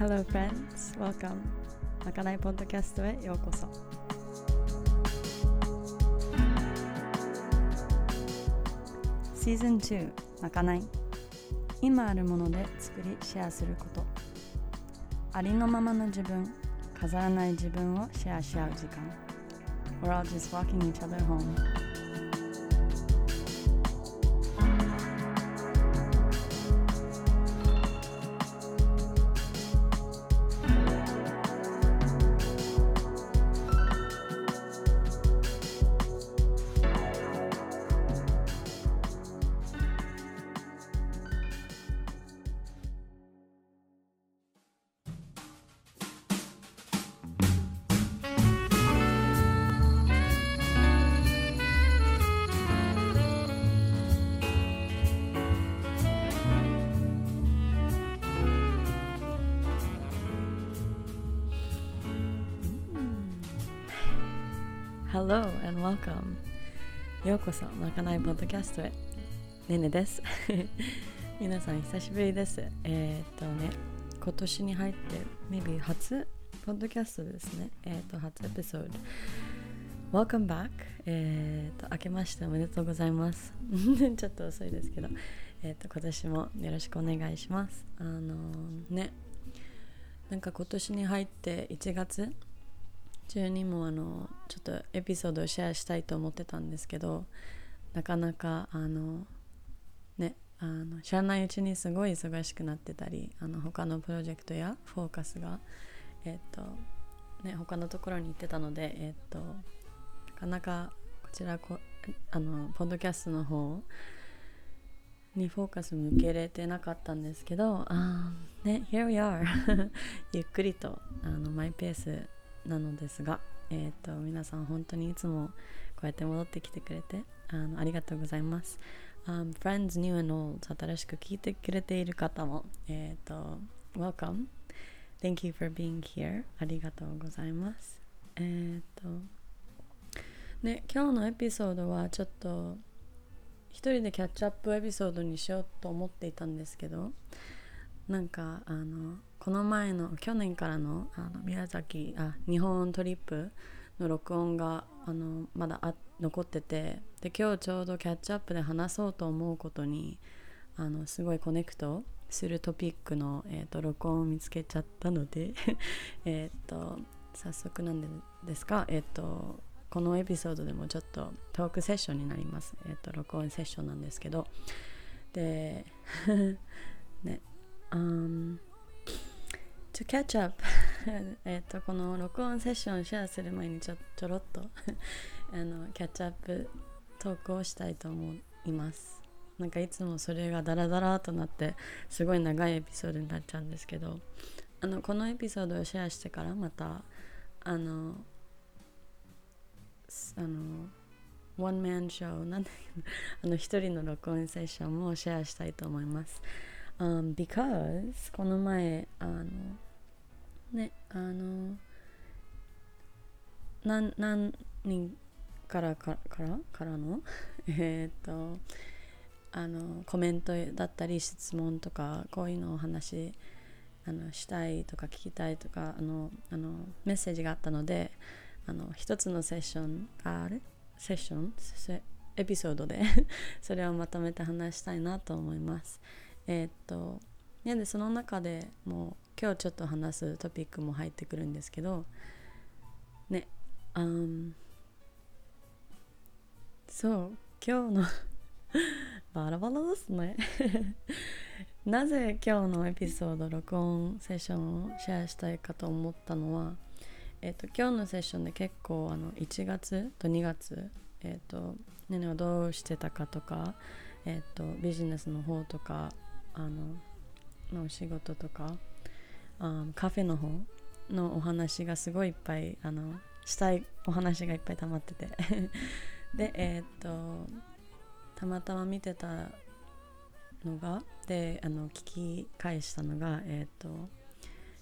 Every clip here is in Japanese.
Hello friends, welcome. まかないポッドキャストへようこそ。シーズン2まかない。今あるもので作りシェアすること。ありのままの自分飾らない自分をシェアし合う時間。We're all just walking each other home. ようこそまかないポッドキャストへ。ねねです。皆さん久しぶりです。えー、っとね今年に入って maybe 初ポッドキャストですね。えー、っと初エピソード。Welcome back えー、っと明けましておめでとうございます。ちょっと遅いですけど。えっと今年もよろしくお願いします。あのね。なんか今年に入って1月中にもあのちょっとエピソードをシェアしたいと思ってたんですけどなかなかあのねあの知らないうちにすごい忙しくなってたりあの他のプロジェクトやフォーカスがえっ、とね他のところに行ってたのでえっ、となかなかこちらこあのポッドキャストの方にフォーカス向けれてなかったんですけどあね Here we are ゆっくりとあのマイペースなのですが、えーと、皆さん本当にいつもこうやって戻ってきてくれてあのありがとうございます。Um, friends new and old 新しく聞いてくれている方も、えっ、ー、と Welcome Thank you for being here ありがとうございます。えっ、ー、とね今日のエピソードはちょっと一人でキャッチアップエピソードにしようと思っていたんですけどなんかあのこの前の去年からのあの宮崎あ日本トリップの録音があのまだあ残っててで今日ちょうどキャッチアップで話そうと思うことにあのすごいコネクトするトピックの、えーと、録音を見つけちゃったので えっと早速なんでですか、えーと、このエピソードでもちょっとトークセッションになります、えーと、録音セッションなんですけど。で ね、um, To catch up えっとこの録音セッションをシェアする前にちょちょろっと あのキャッチアップトークをしたいと思いますなんかいつもそれがダラダラとなってすごい長いエピソードになっちゃうんですけどあのこのエピソードをシェアしてからまたあのあのワンマンショーなんだけ あの一人の録音セッションもシェアしたいと思います。Um, because この前あのねあの何人からからからの？えっとあのコメントだったり質問とかこういうのをお話あのしたいとか聞きたいとかあのあのメッセージがあったのであの一つのセッションあれ？セッション？エピソードで？それをまとめて話したいなと思います。えー、っとでその中でもう今日ちょっと話すトピックも入ってくるんですけどねあそう今日の バラバラですね。なぜ今日のエピソード録音セッションをシェアしたいかと思ったのは、えーと、今日のセッションで結構あの1月と2月、えーと、ねねはどうしてたかとか、えーとビジネスの方とかあののお仕事とかあカフェの方のお話がすごいいっぱいあのしたいお話がいっぱい溜まってて。でえー、っとたまたま見てたのがであの聞き返したのがえー、っと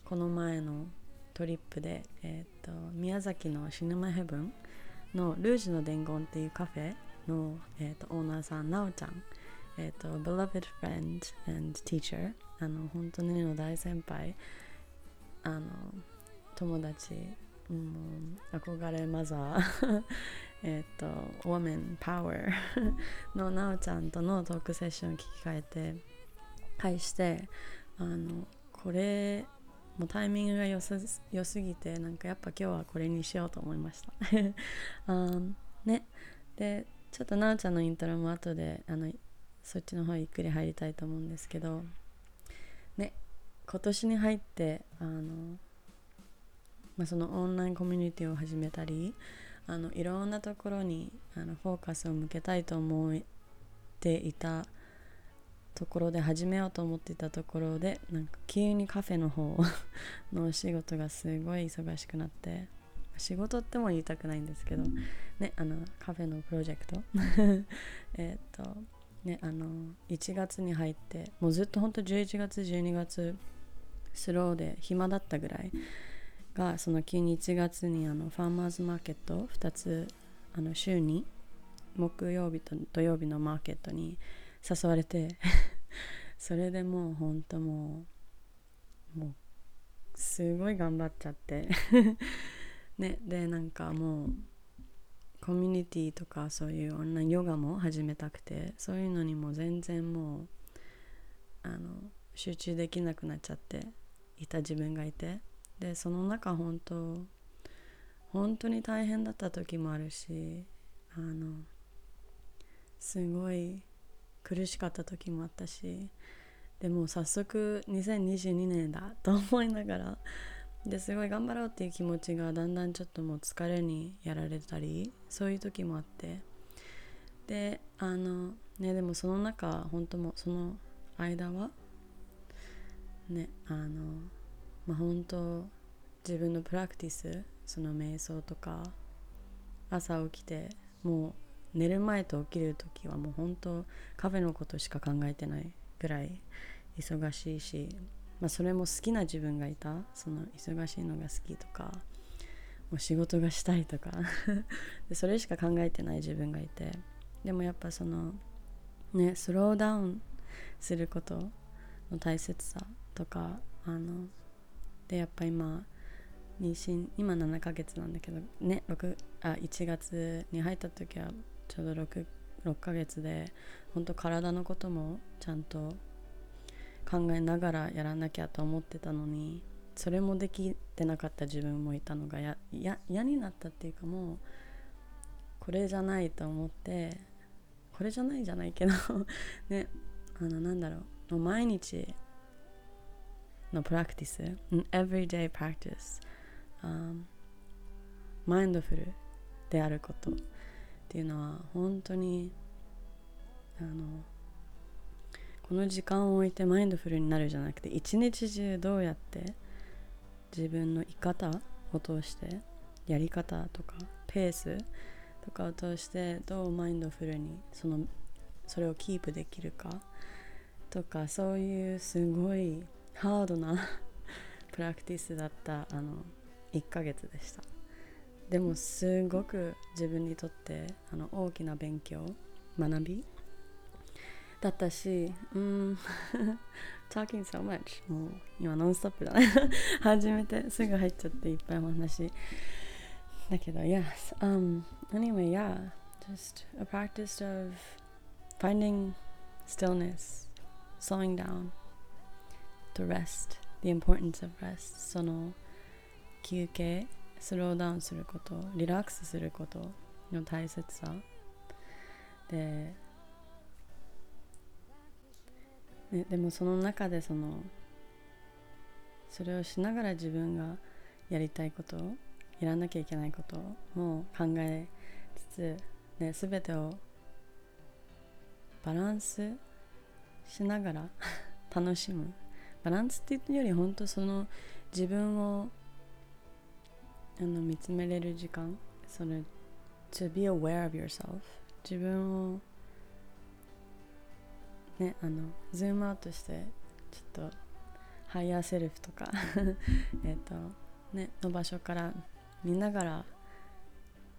この前のトリップで、えー、っと宮崎のシネマヘブンのルージュの伝言っていうカフェの、えー、とオーナーさんなおちゃん。えっ、と beloved friend and teacher あの本当にの大先輩あの友達もう憧れマザー。えっと「Woman Power のなおちゃんとのトークセッションを聞き換えて返してあのこれもうタイミングが良す良すぎてなんかやっぱ今日はこれにしようと思いました。あね。でちょっとなおちゃんのイントロも後であのそっちの方ゆっくり入りたいと思うんですけどね。今年に入ってあの、まあ、そのオンラインコミュニティを始めたりあのいろんなところにあのフォーカスを向けたいと思っていたところで始めようと思っていたところでなんか急にカフェの方 のお仕事がすごい忙しくなって仕事っても言いたくないんですけどねあのカフェのプロジェクト。えっとねあの1月に入ってもうずっとほんと11月12月スローで暇だったぐらいがその急に1月にあのファーマーズマーケット2つあの週に木曜日と土曜日のマーケットに誘われて それでもうほんともうもうすごい頑張っちゃって。ねでなんかもうコミュニティとかそういうオンラインヨガも始めたくてそういうのにも全然もうあの集中できなくなっちゃって。いた自分がいて。でその中本当本当に大変だった時もあるしあのすごい苦しかった時もあったしでも早速2022年だと思いながらですごい頑張ろうっていう気持ちがだんだんちょっともう疲れにやられたりそういう時もあってであのねでもその中本当もその間はねあのまあ本当自分のプラクティスその瞑想とか朝起きてもう寝る前と起きる時はもう本当カフェのことしか考えてないぐらい忙しいし、まあ、それも好きな自分がいたその忙しいのが好きとかもう仕事がしたいとか でそれしか考えてない自分がいてでもやっぱそのねスローダウンすることの大切さとかあのでやっぱ今妊娠今7ヶ月なんだけどね6あ1月に入った時はちょうど 6, 6ヶ月で本当体のこともちゃんと考えながらやらなきゃと思ってたのにそれもできてなかった自分もいたのがや嫌になったっていうかもうこれじゃないと思ってこれじゃないじゃないけど ねあのなんだろう毎日のプラクティス everyday practice、um, マインドフルであることっていうのは本当にあのこの時間を置いてマインドフルになるじゃなくて一日中どうやって自分の生き方を通してやり方とかペースとかを通してどうマインドフルにそのそれをキープできるかとかそういうすごいハードな プラクティスだったあの1ヶ月でした。でもすごく自分にとってあの大きな勉強学びだったしうん talking so much もう今ノンストップだね。始めてすぐ入っちゃっていっぱいお話。だけど yes um anyway yeah just a practice of finding stillness slowing down. To rest the importance of rest. その休憩スローダウンすることリラックスすることの大切さ。で、ね、でもその中でそのそれをしながら自分がやりたいことやらなきゃいけないことも考えつつ、ね、全てをバランスしながら 楽しむ。バランスっていうより本当その自分をあの見つめれる時間それ to be aware of yourself 自分をねあのズームアウトしてちょっと higher self とか えっとねの場所から見ながら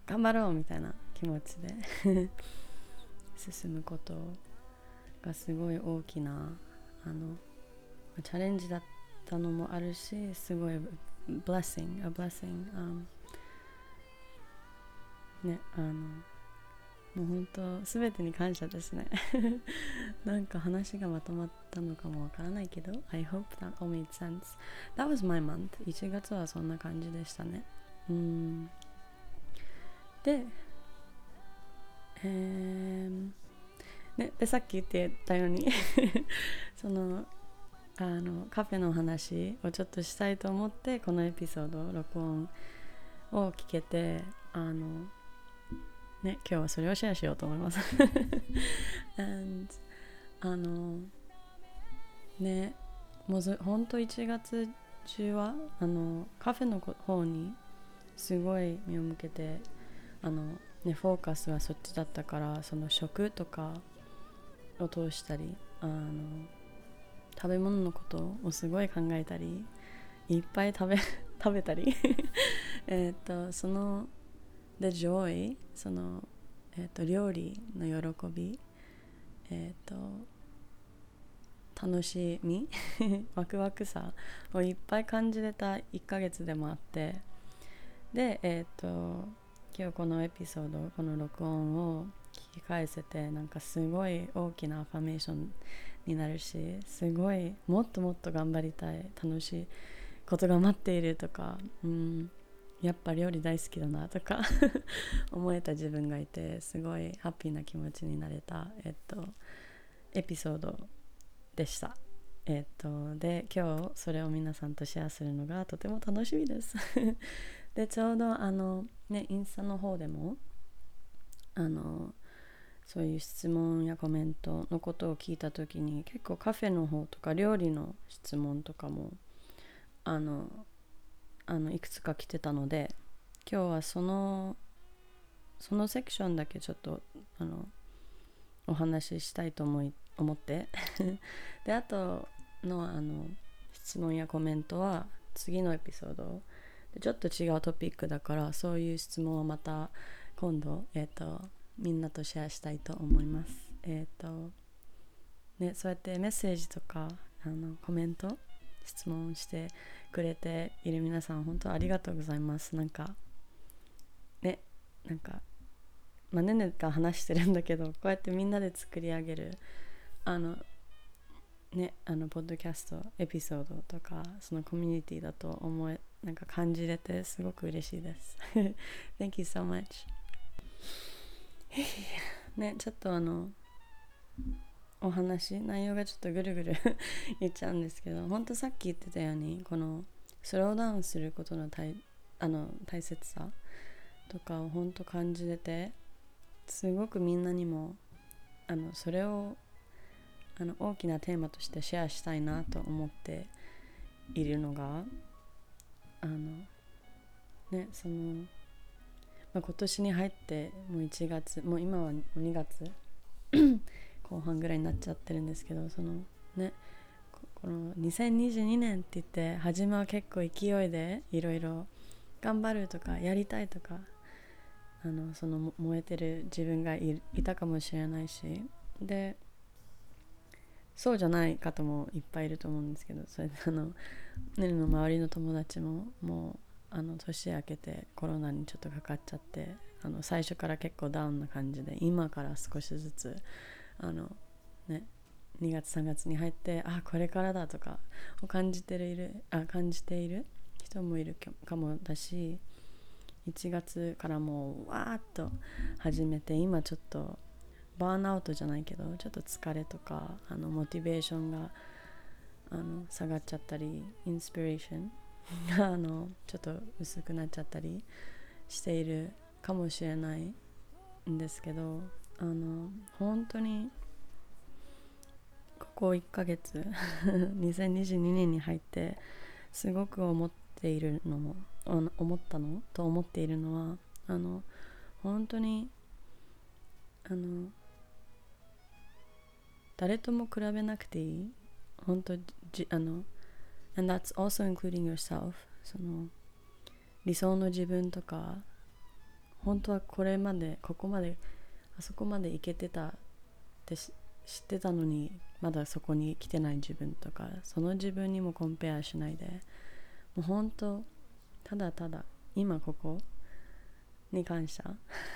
頑張ろうみたいな気持ちで 進むことがすごい大きなあのチャレンジだったのもあるしすごい blessing a blessing、um, ねあのもう本当すべてに感謝ですね。なんか話がまとまったのかもわからないけど I hope that all made sense. That was my month. 1月はそんな感じでしたね。うん。でえー、ね、でさっき言ってたように そのあのカフェの話をちょっとしたいと思ってこのエピソード録音を聞けてあのね、今日はそれをシェアしようと思います。And あのねもうほんと1月中はあのカフェの方にすごい目を向けてあの、ね、フォーカスはそっちだったからその食とかを通したりあの食べ物のことをすごい考えたりいっぱい食べ 食べたり。えっとそので joy その、えーと、料理の喜びえっ、ー、と楽しみ ワクワクさをいっぱい感じれた1ヶ月でもあって。でえっ、ー、と今日このエピソードこの録音を聞き返せてなんかすごい大きなアファメーションになるしすごいもっともっと頑張りたい楽しいことが待っているとか、うん、やっぱ料理大好きだなとか 思えた自分がいてすごいハッピーな気持ちになれた、えっと、エピソードでした。えっと、で今日それを皆さんとシェアするのがとても楽しみです でちょうどあのねインスタの方でもあのそういう質問やコメントのことを聞いた時に結構カフェの方とか料理の質問とかもあのあのいくつか来てたので今日はそのそのセクションだけちょっとあのお話ししたいと思い思って。であとのあの質問やコメントは次のエピソード。でちょっと違うトピックだからそういう質問をまた今度、えーと、みんなとシェアしたいと思います。えっ、ー、とね、そうやってメッセージとかあのコメント質問してくれている皆さん本当ありがとうございます。なんかねなんかまあねねが話してるんだけどこうやってみんなで作り上げるあのねあのポッドキャストエピソードとかそのコミュニティだと思えなんか感じれてすごく嬉しいです。Thank you so much. ねちょっとあのお話内容がちょっとぐるぐる 言っちゃうんですけど本当さっき言ってたようにこのスローダウンすることの大あの大切さとかを本当感じれてすごくみんなにもあのそれをあの大きなテーマとしてシェアしたいなと思っているのがあのねその、まあ、今年に入ってもう1月もう今は2月 後半ぐらいになっちゃってるんですけどそのねこの2022年って言って初めは結構勢いでいろいろ頑張るとかやりたいとかあのその燃えてる自分がいたかもしれないしでそうじゃない方もいっぱいいると思うんですけどそれであのねるの周りの友達ももうあの年明けてコロナにちょっとかかっちゃってあの最初から結構ダウンな感じで今から少しずつあのね2月3月に入ってあこれからだとかを感じているあ感じている人もいるかもだし1月からもうわーっと始めて今ちょっとバーンアウトじゃないけどちょっと疲れとかあのモチベーションがあの下がっちゃったりインスピレーション あのちょっと薄くなっちゃったりしているかもしれないんですけどあの本当にここ1ヶ月 2022年に入ってすごく思っているのも思ったのと思っているのはあの本当にあの誰とも比べなくていい。本当じあの and that's also including yourself. その理想の自分とか本当はこれまでここまであそこまで行けてたって知ってたのにまだそこに来てない自分とかその自分にもコンペアしないでもう本当ただただ今ここに感謝。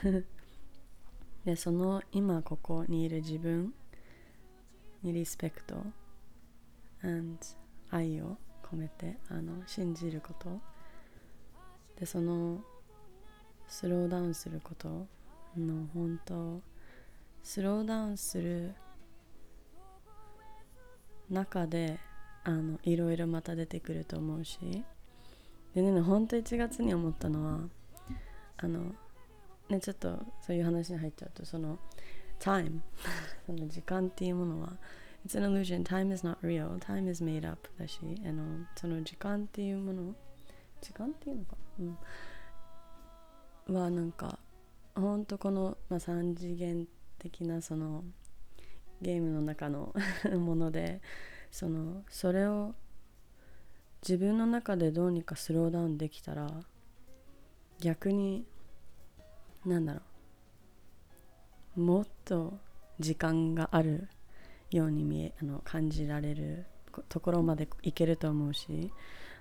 でその今ここにいる自分にリスペクト。And 愛を。込めてあの信じること。でそのスローダウンすること。の本当スローダウンする中であのいろいろまた出てくると思うし。でね本当1月に思ったのはあのねちょっとそういう話に入っちゃうとその time その時間っていうものは It's an illusion. Time is not real. Time is made up だしあのその時間っていうもの時間っていうのか、うん、はなんかほんとこの、まあ、3次元的なそのゲームの中のものでそのそれを自分の中でどうにかスローダウンできたら逆になんだろうもっと時間があるように見えあの感じられるところまでいけると思うし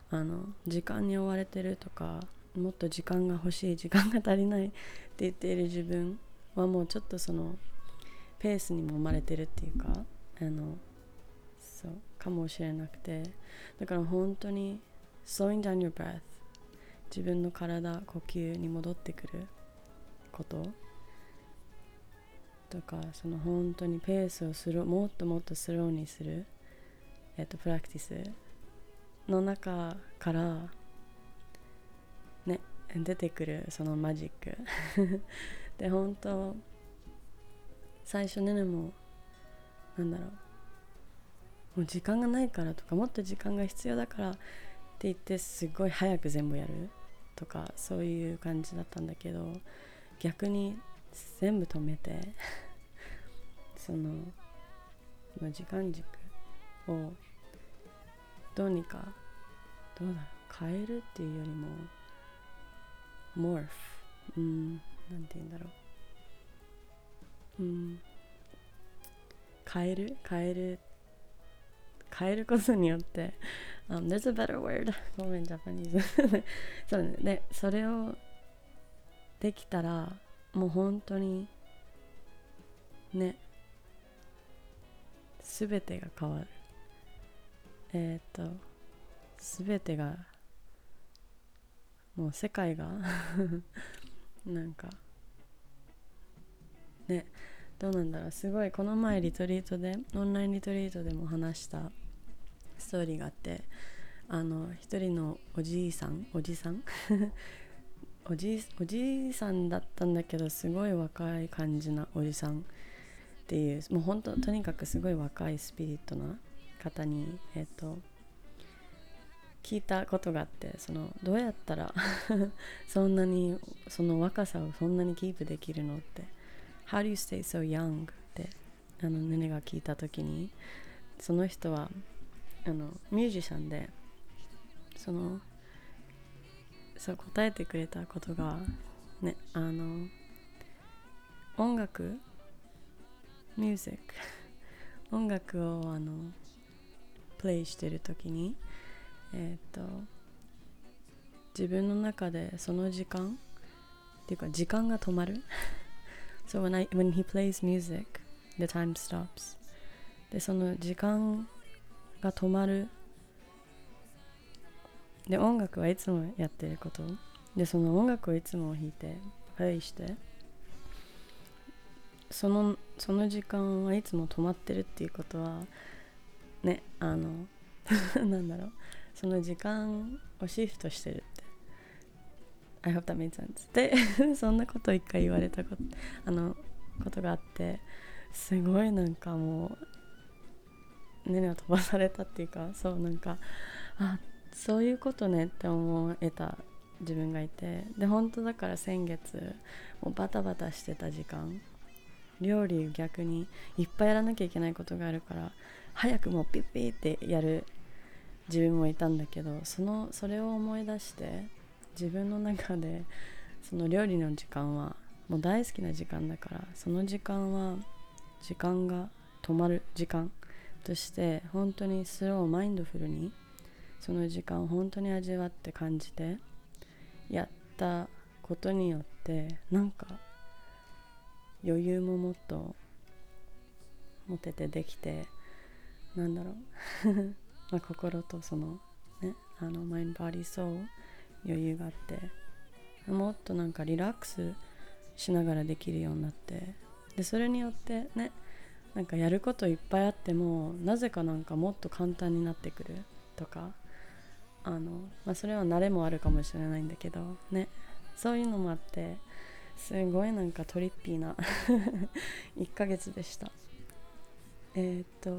あの時間に追われてるとかもっと時間が欲しい時間が足りないって言っている自分はもうちょっとそのペースにも生まれてるっていうかあのそうかもしれなくて。だから本当に slowing down your breath 自分の体呼吸に戻ってくることとかその本当にペースをするもっともっとスローにする、えっと、プラクティスの中からね出てくるそのマジック。で本当最初ねでもなんだろう。もう時間がないからとかもっと時間が必要だからって言ってすごい早く全部やる。とかそういう感じだったんだけど逆に全部止めて。その時間軸をどうにかどうだ変えるっていうよりもモーフうんなんて言うんだろう。うん。変える？変える？変えることによって、um, There's a better word ごめんジャパニーズそうね。でそれをできたらもう本当にね全てが変わる。えっ、ー、と全てがもう世界が なんかねどうなんだろう。すごいこの前リトリートでオンラインリトリートでも話したストーリーがあってあの一人のおじいさんおじさん？おじおじいさんだったんだけどすごい若い感じなおじさん。っていうもう本当とにかくすごい若いスピリットな方にえっ、と聞いたことがあってそのどうやったら そんなにその若さをそんなにキープできるのって How do you stay so young? ってあのネネが聞いた時にその人はあのミュージシャンでそのそう答えてくれたことがねあの音楽ミュージック音楽をあのプレイしてる時にえっ、ー、と自分の中でその時間っていうか時間が止まる。So when, I, when he plays music the time stops. でその時間が止まる。で音楽はいつもやってること。でその音楽をいつも弾いてプレイして。そのその時間はいつも止まってるっていうことはねあの なんだろう。その時間をシフトしてるって。I hope that made sense で そんなことを一回言われたこと あのことがあってすごいなんかもうねねを飛ばされたっていうかそうなんかあそういうことねって思えた自分がいて。で本当だから先月もうバタバタしてた時間。料理逆にいっぱいやらなきゃいけないことがあるから早くもうピッピッってやる自分もいたんだけどそのそれを思い出して自分の中でその料理の時間はもう大好きな時間だからその時間は時間が止まる時間として本当にスローマインドフルにその時間を本当に味わって感じてやったことによってなんか余裕ももっと持ててできてなんだろう。ま心とそのねあのマインドバディソー余裕があってもっとなんかリラックスしながらできるようになってでそれによってねなんかやることいっぱいあってもなぜかなんかもっと簡単になってくるとかあの、まあ、それは慣れもあるかもしれないんだけどねそういうのもあってすごいなんかトリッピーな 1ヶ月でした。えー、っと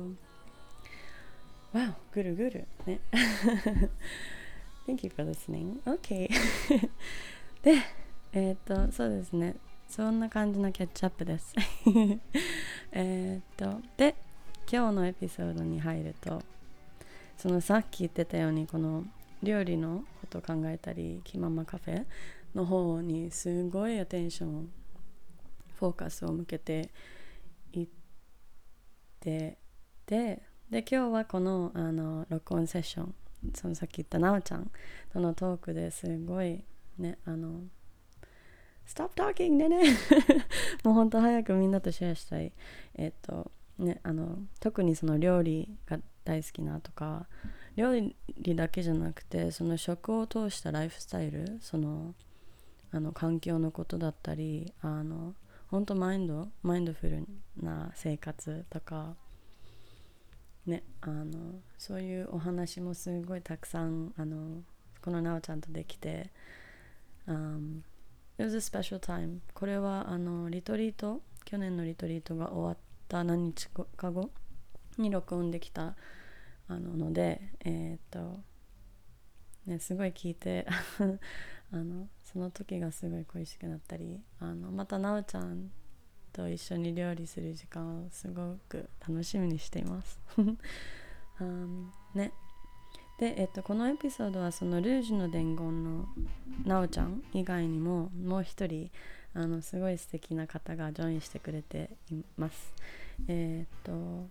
わおぐるぐる。ね。Thank you for listening. OK でえー、っとそうですね。そんな感じのキャッチアップです。えっとで今日のエピソードに入るとそのさっき言ってたようにこの料理のこと考えたりキママカフェの方にすごいアテンションフォーカスを向けていってでで今日はこのあの録音セッションそのさっき言ったなおちゃんとのトークですごいねあの Stop talking でね もうほんと早くみんなとシェアしたい。えっとねあの特にその料理が大好きなとか料理だけじゃなくてその食を通したライフスタイルそのあの環境のことだったりあの本当マインドマインドフルな生活とかねあのそういうお話もすごいたくさんあのこのなおちゃんとできて、um, It was a special time これはあのリトリート去年のリトリートが終わった何日か後に録音できたあののでえー、っとねすごい聞いて あのその時がすごい恋しくなったりあのまたなおちゃんと一緒に料理する時間をすごく楽しみにしています。うん、ねで、えっと、このエピソードはそのルージュの伝言のなおちゃん以外にももう一人あのすごい素敵な方がジョインしてくれています。えー、っと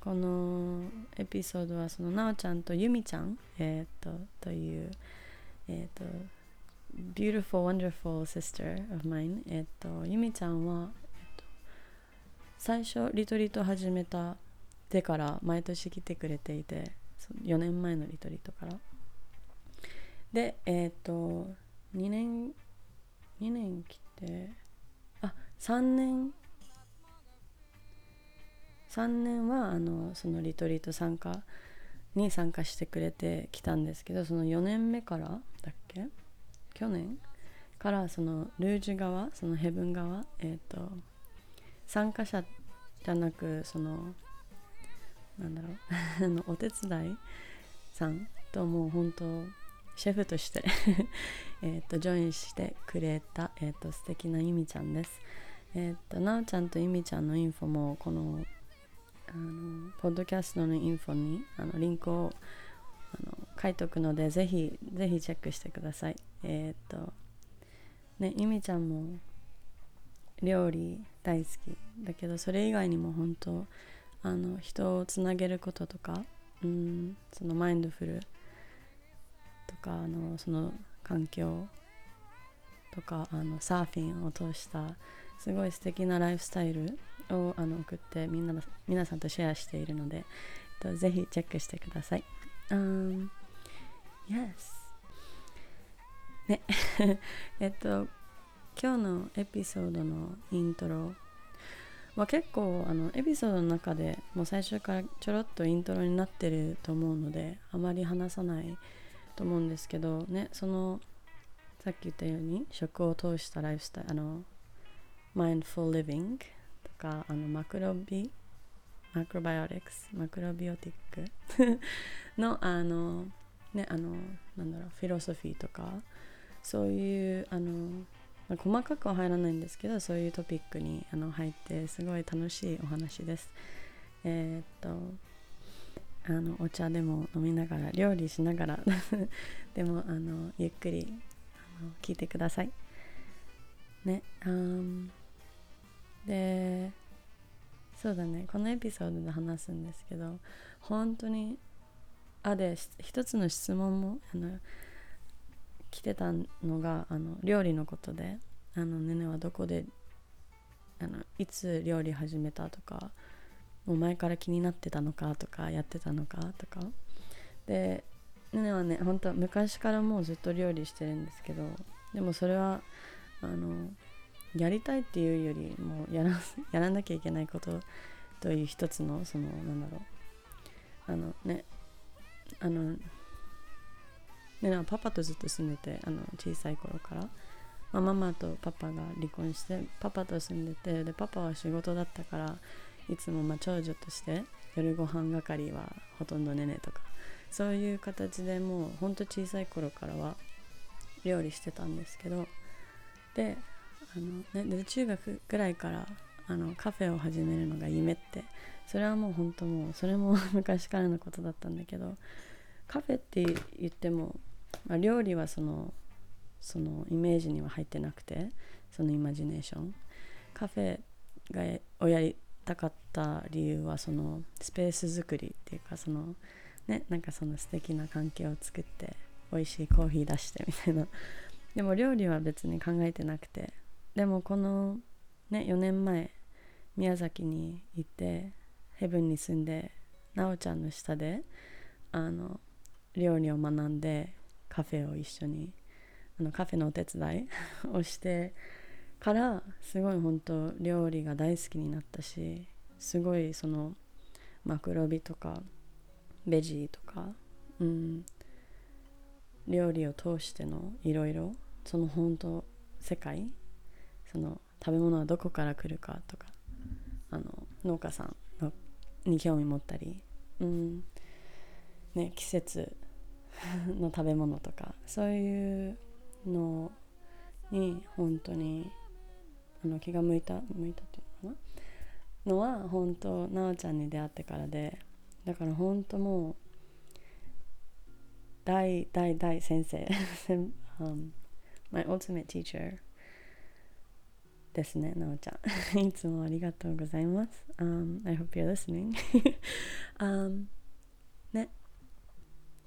このエピソードはそのなおちゃんとゆみちゃん、えー、っとという、えー、っと beautiful wonderful sister of mine. えっとゆみちゃんは、えっと、最初リトリート始めたてから毎年来てくれていて4年前のリトリートから。でえっ、と2年2年来てあ3年。3年はあのそのリトリート参加に参加してくれてきたんですけどその4年目からだっけ？去年からそのルージュ側そのヘブン側えっ、ー、と参加者じゃなくそのなんだろう お手伝いさんともう本当シェフとして えとジョインしてくれた、えーと、素敵なゆみちゃんです。えっ、ー、となおちゃんとゆみちゃんのインフォもこのあのポッドキャストのインフォにあのリンクをあの書いておくのでぜひぜひチェックしてください。えっ、とねゆみちゃんも料理大好きだけどそれ以外にも本当あの人をつなげることとか、うん、そのマインドフルとかあのその環境とかあのサーフィンを通したすごい素敵なライフスタイルをあの送ってみんな皆さんとシェアしているので、えっと、ぜひチェックしてください。Um, yes. ね。えっと今日のエピソードのイントロ。は結構あのエピソードの中でもう最初からちょろっとイントロになってると思うのであまり話さないと思うんですけどねそのさっき言ったように食を通したライフスタイルあのマインドフルリビングとかあのマクロビマクロバイオティクスマクロビオティックのあのねあのなんだろうフィロソフィーとかそういうあの、細かくは入らないんですけどそういうトピックにあの入ってすごい楽しいお話です。えー、っとあのお茶でも飲みながら料理しながら でもあのゆっくりあの聞いてください。ね、um, でそうだね。このエピソードで話すんですけど本当にあで一つの質問もあの来てたのがあの料理のことであのねねはどこであのいつ料理始めたとかもう前から気になってたのかとかやってたのかとか。でねねはね本当昔からもうずっと料理してるんですけどでもそれはあのやりたいっていうよりもやらやらなきゃいけないことという一つのそのなんだろう。あのね。あのねなパパとずっと住んでてあの小さい頃から、まあ、ママとパパが離婚してパパと住んでてでパパは仕事だったからいつもまあ長女として夜ご飯係はほとんどねねとか。そういう形でもうほんと小さい頃からは料理してたんですけど。であの、ね、で中学ぐらいからあのカフェを始めるのが夢ってそれはもう本当もうそれも 昔からのことだったんだけどカフェって言っても、まあ、料理はそのそのイメージには入ってなくてそのイマジネーション。カフェがをやりたかった理由はそのスペース作りっていうかそのねなんかその素敵な関係を作って美味しいコーヒー出してみたいな。でも料理は別に考えてなくてでもこのね4年前宮崎に行ってヘブンに住んでなおちゃんの下であの料理を学んでカフェを一緒にあのカフェのお手伝い をしてからすごい本当料理が大好きになったしすごいそのマクロビとかベジーとか、うん、料理を通してのいろいろその本当世界その食べ物はどこから来るかとかあの農家さんのに興味持ったり、うん。ね、季節の食べ物とかそういうのに本当にあの気が向いた向いたっていうのかな？のは本当なおちゃんに出会ってからでだから本当もう大大大先生 um, my ultimate teacher ですね、なおちゃん。いつもありがとうございます。Um, I hope you're listening. um, ね。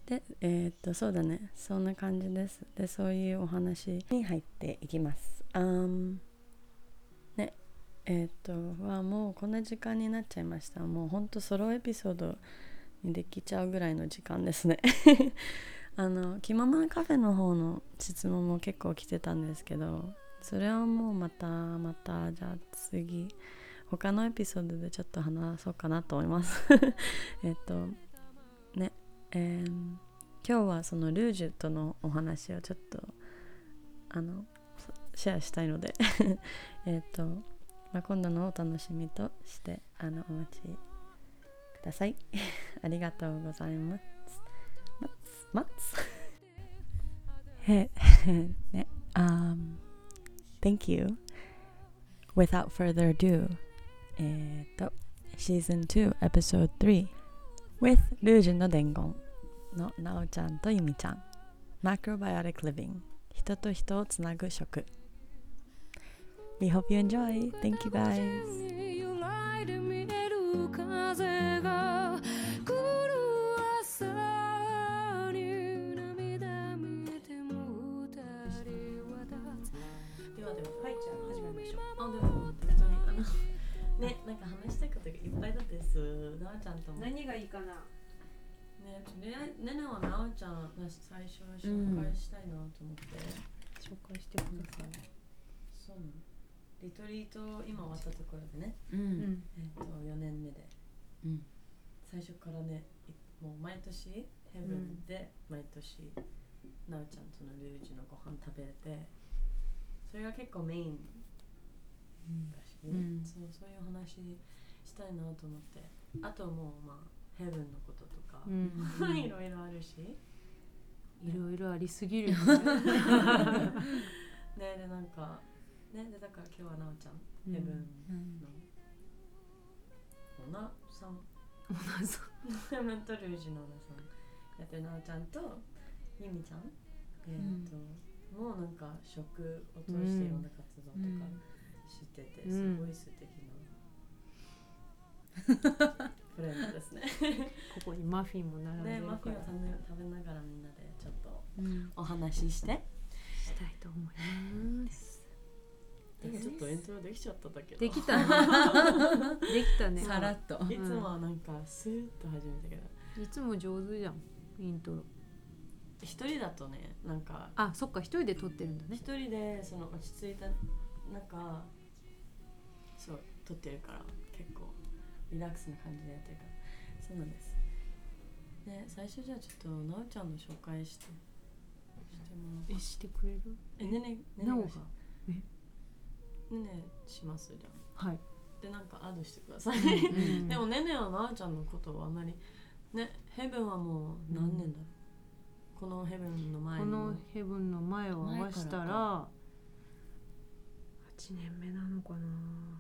で、えー、っと、そうだね。そんな感じです。で、そういうお話に入っていきます。Um, ね。えー、っと、はもうこんな時間になっちゃいました。もうほんとソロエピソードにできちゃうぐらいの時間ですね。あの、気ままなカフェの方の質問も結構来てたんですけど、それはもうまたまたじゃあ次他のエピソードでちょっと話そうかなと思います。えっとねえー、今日はそのルージュとのお話をちょっとあのシェアしたいので。えっと、まあ、今度のお楽しみとしてあのお待ちください。ありがとうございます。待つ待つへねあ、um Thank you. Without further ado, えっと、Season 2 Episode 3 with ルージュの伝言のなおちゃんとゆみちゃん Macrobiotic Living 人と人をつなぐ食 We hope you enjoy. Thank you guys. ねなんか話したいことがいっぱいだったですなおちゃんとも。何がいいかな？ねとりあえずねねはなおちゃん最初紹介したいなと思って、紹介してくださいそうなのリトリート今終わったところでね、うん、えっ、と4年目で、うん、最初からねもう毎年ヘブンで毎年、なおちゃんとのルージュのご飯食べれてそれが結構メイン。だし、うん、そうそういう話したいなと思って。あともうまあヘブンのこととか、うん、いろいろあるし。いろいろありすぎるよね。ねでなんかねでだから今日はなおちゃん、うん、ヘブンの、オナさん。オナさん。ヘブンとルージュのオナさんやってるなおちゃんとユミちゃん。えっ、ー、と、もうなんか食を通していろんな活動とか、知っててすごい素敵な、フレンドですね。ここにマフィンも並んででるから。マフィンを食べながらみんなでちょっとうん。お話しして。したいと思います。でもちょっとエントロできちゃっただけど。できたね。できたね。さらっと。いつもはなんかスーッと始めたけど。いつも上手じゃんイントロ。一人だとねなんかあそっか一人で撮ってるんだね。一人でその落ち着いた中そう撮ってるから結構リラックスな感じでやってるから。そうなんです。で最初じゃあちょっとなおちゃんの紹介してしてもらおうえしてくれる？えねねねねが？ねねしますじゃんはい。でなんかアドしてください、うん でもねねはなおちゃんのことをあまりねヘブンはもう何年だろう、このヘブンの前このヘブンの前を合わせたらら8年目なのかな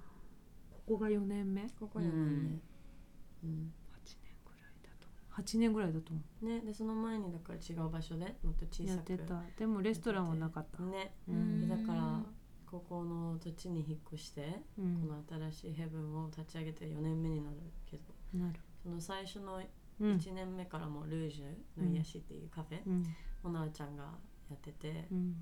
ここが4年目？8ここやもん。ね、うん。年ぐらいだと8年ぐらいだと思ねでその前にだから違う場所でもっと小さくうやってた。でもレストランはなかった。ね。うん。でだからここの土地に引っ越して、うん。この新しいヘブンを立ち上げて4年目になるけどなる。その最初のうん。1年目からもルージュの癒しっていうカフェうん。をなおちゃんがやっててうん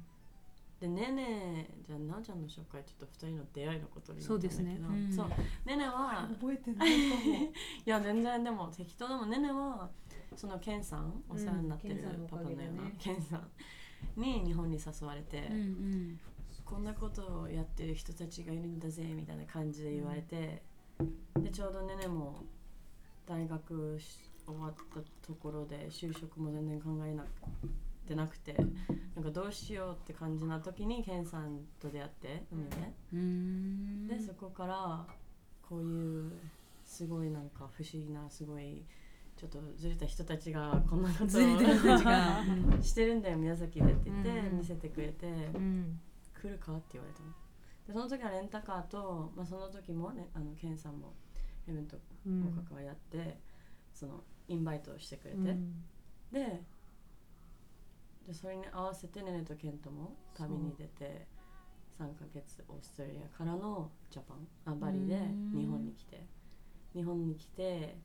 でねねじゃあなおちゃんの紹介ちょっと2人の出会いのことになったんだけど。そうですね。う。ん。そうねねは覚えてないかも。いや全然でも適当。でもねねはそのケンさんお世話になってるパパのようなケンさんに日本に誘われて、うんうん。こんなことをやってる人たちがいるんだぜみたいな感じで言われて、でちょうどねねも大学し終わったところで就職も全然考えなくてなくてなんかどうしようって感じな時にケンさんと出会って海で。うん。でそこからこういうすごいなんか不思議なすごいちょっとずれた人たちがこんなことを してるんだよ宮崎でって言ってうん。見せてくれて。うん。来るかって言われたの。でその時はレンタカーと、まあ、その時もねあのケンさんもヘブンとうん。も関わり合って、そのインバイトをしてくれて、うん。ででそれに合わせてネネとケントも旅に出て3ヶ月オーストラリアからのジャパンあバリでうん。日本に来て。日本に来て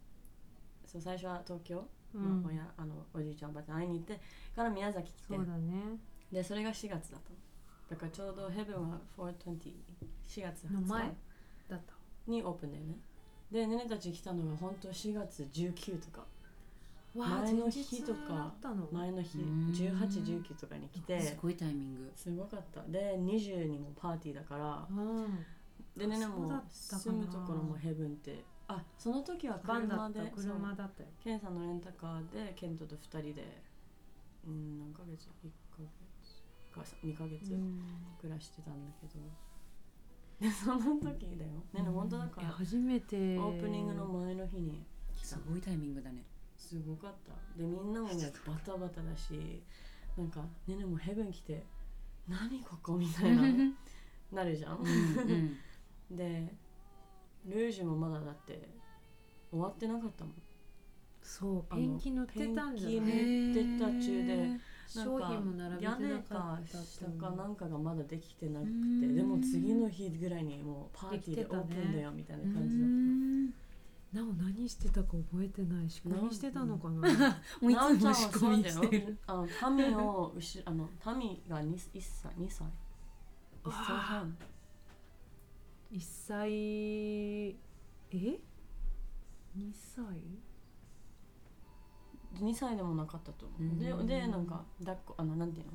そう最初は東京、うん。まあ、親あのおじいちゃんおばあちゃん会いに行ってから宮崎来て。そうだね。でそれが4月だったの。だからちょうどヘブンは420 4月の前？20だった。日にオープンだよね。でネネたち来たのが本当4月19とか前の日とか。前の日。うん。1819とかに来て。すごいタイミング。すごかった。で20にもパーティーだから。うんでねねも住むところもヘブンってあその時は車で車だったよ。ケンさんのレンタカーでケントと2人でうん何ヶ月1ヶ月か2ヶ月うん。暮らしてたんだけど。でその時だよ。ねね本当だからえ初めて。オープニングの前の日にすごいタイミングだねすごかった。でみんなもバタバタだしなんかねねもヘブン来て何ここみたいな なるじゃん。うん でルージュもまだだって終わってなかったもん。そうペンキ塗ってたんじゃペンないキ塗ってた中で商か品も並べて屋根なかかった下かなんかがまだできてなくうん。てでも次の日ぐらいにもうパーティーでオープンだよみたいなう感じだっんなお何してたか覚えてない仕込みしてたのかな。もういつも仕込みしてるよあのタミを後ろあのタミが 2, 1歳2歳。1歳半。1歳え？2歳？2歳でもなかったと思う。でうん。でなんか抱っこあのなんていうの？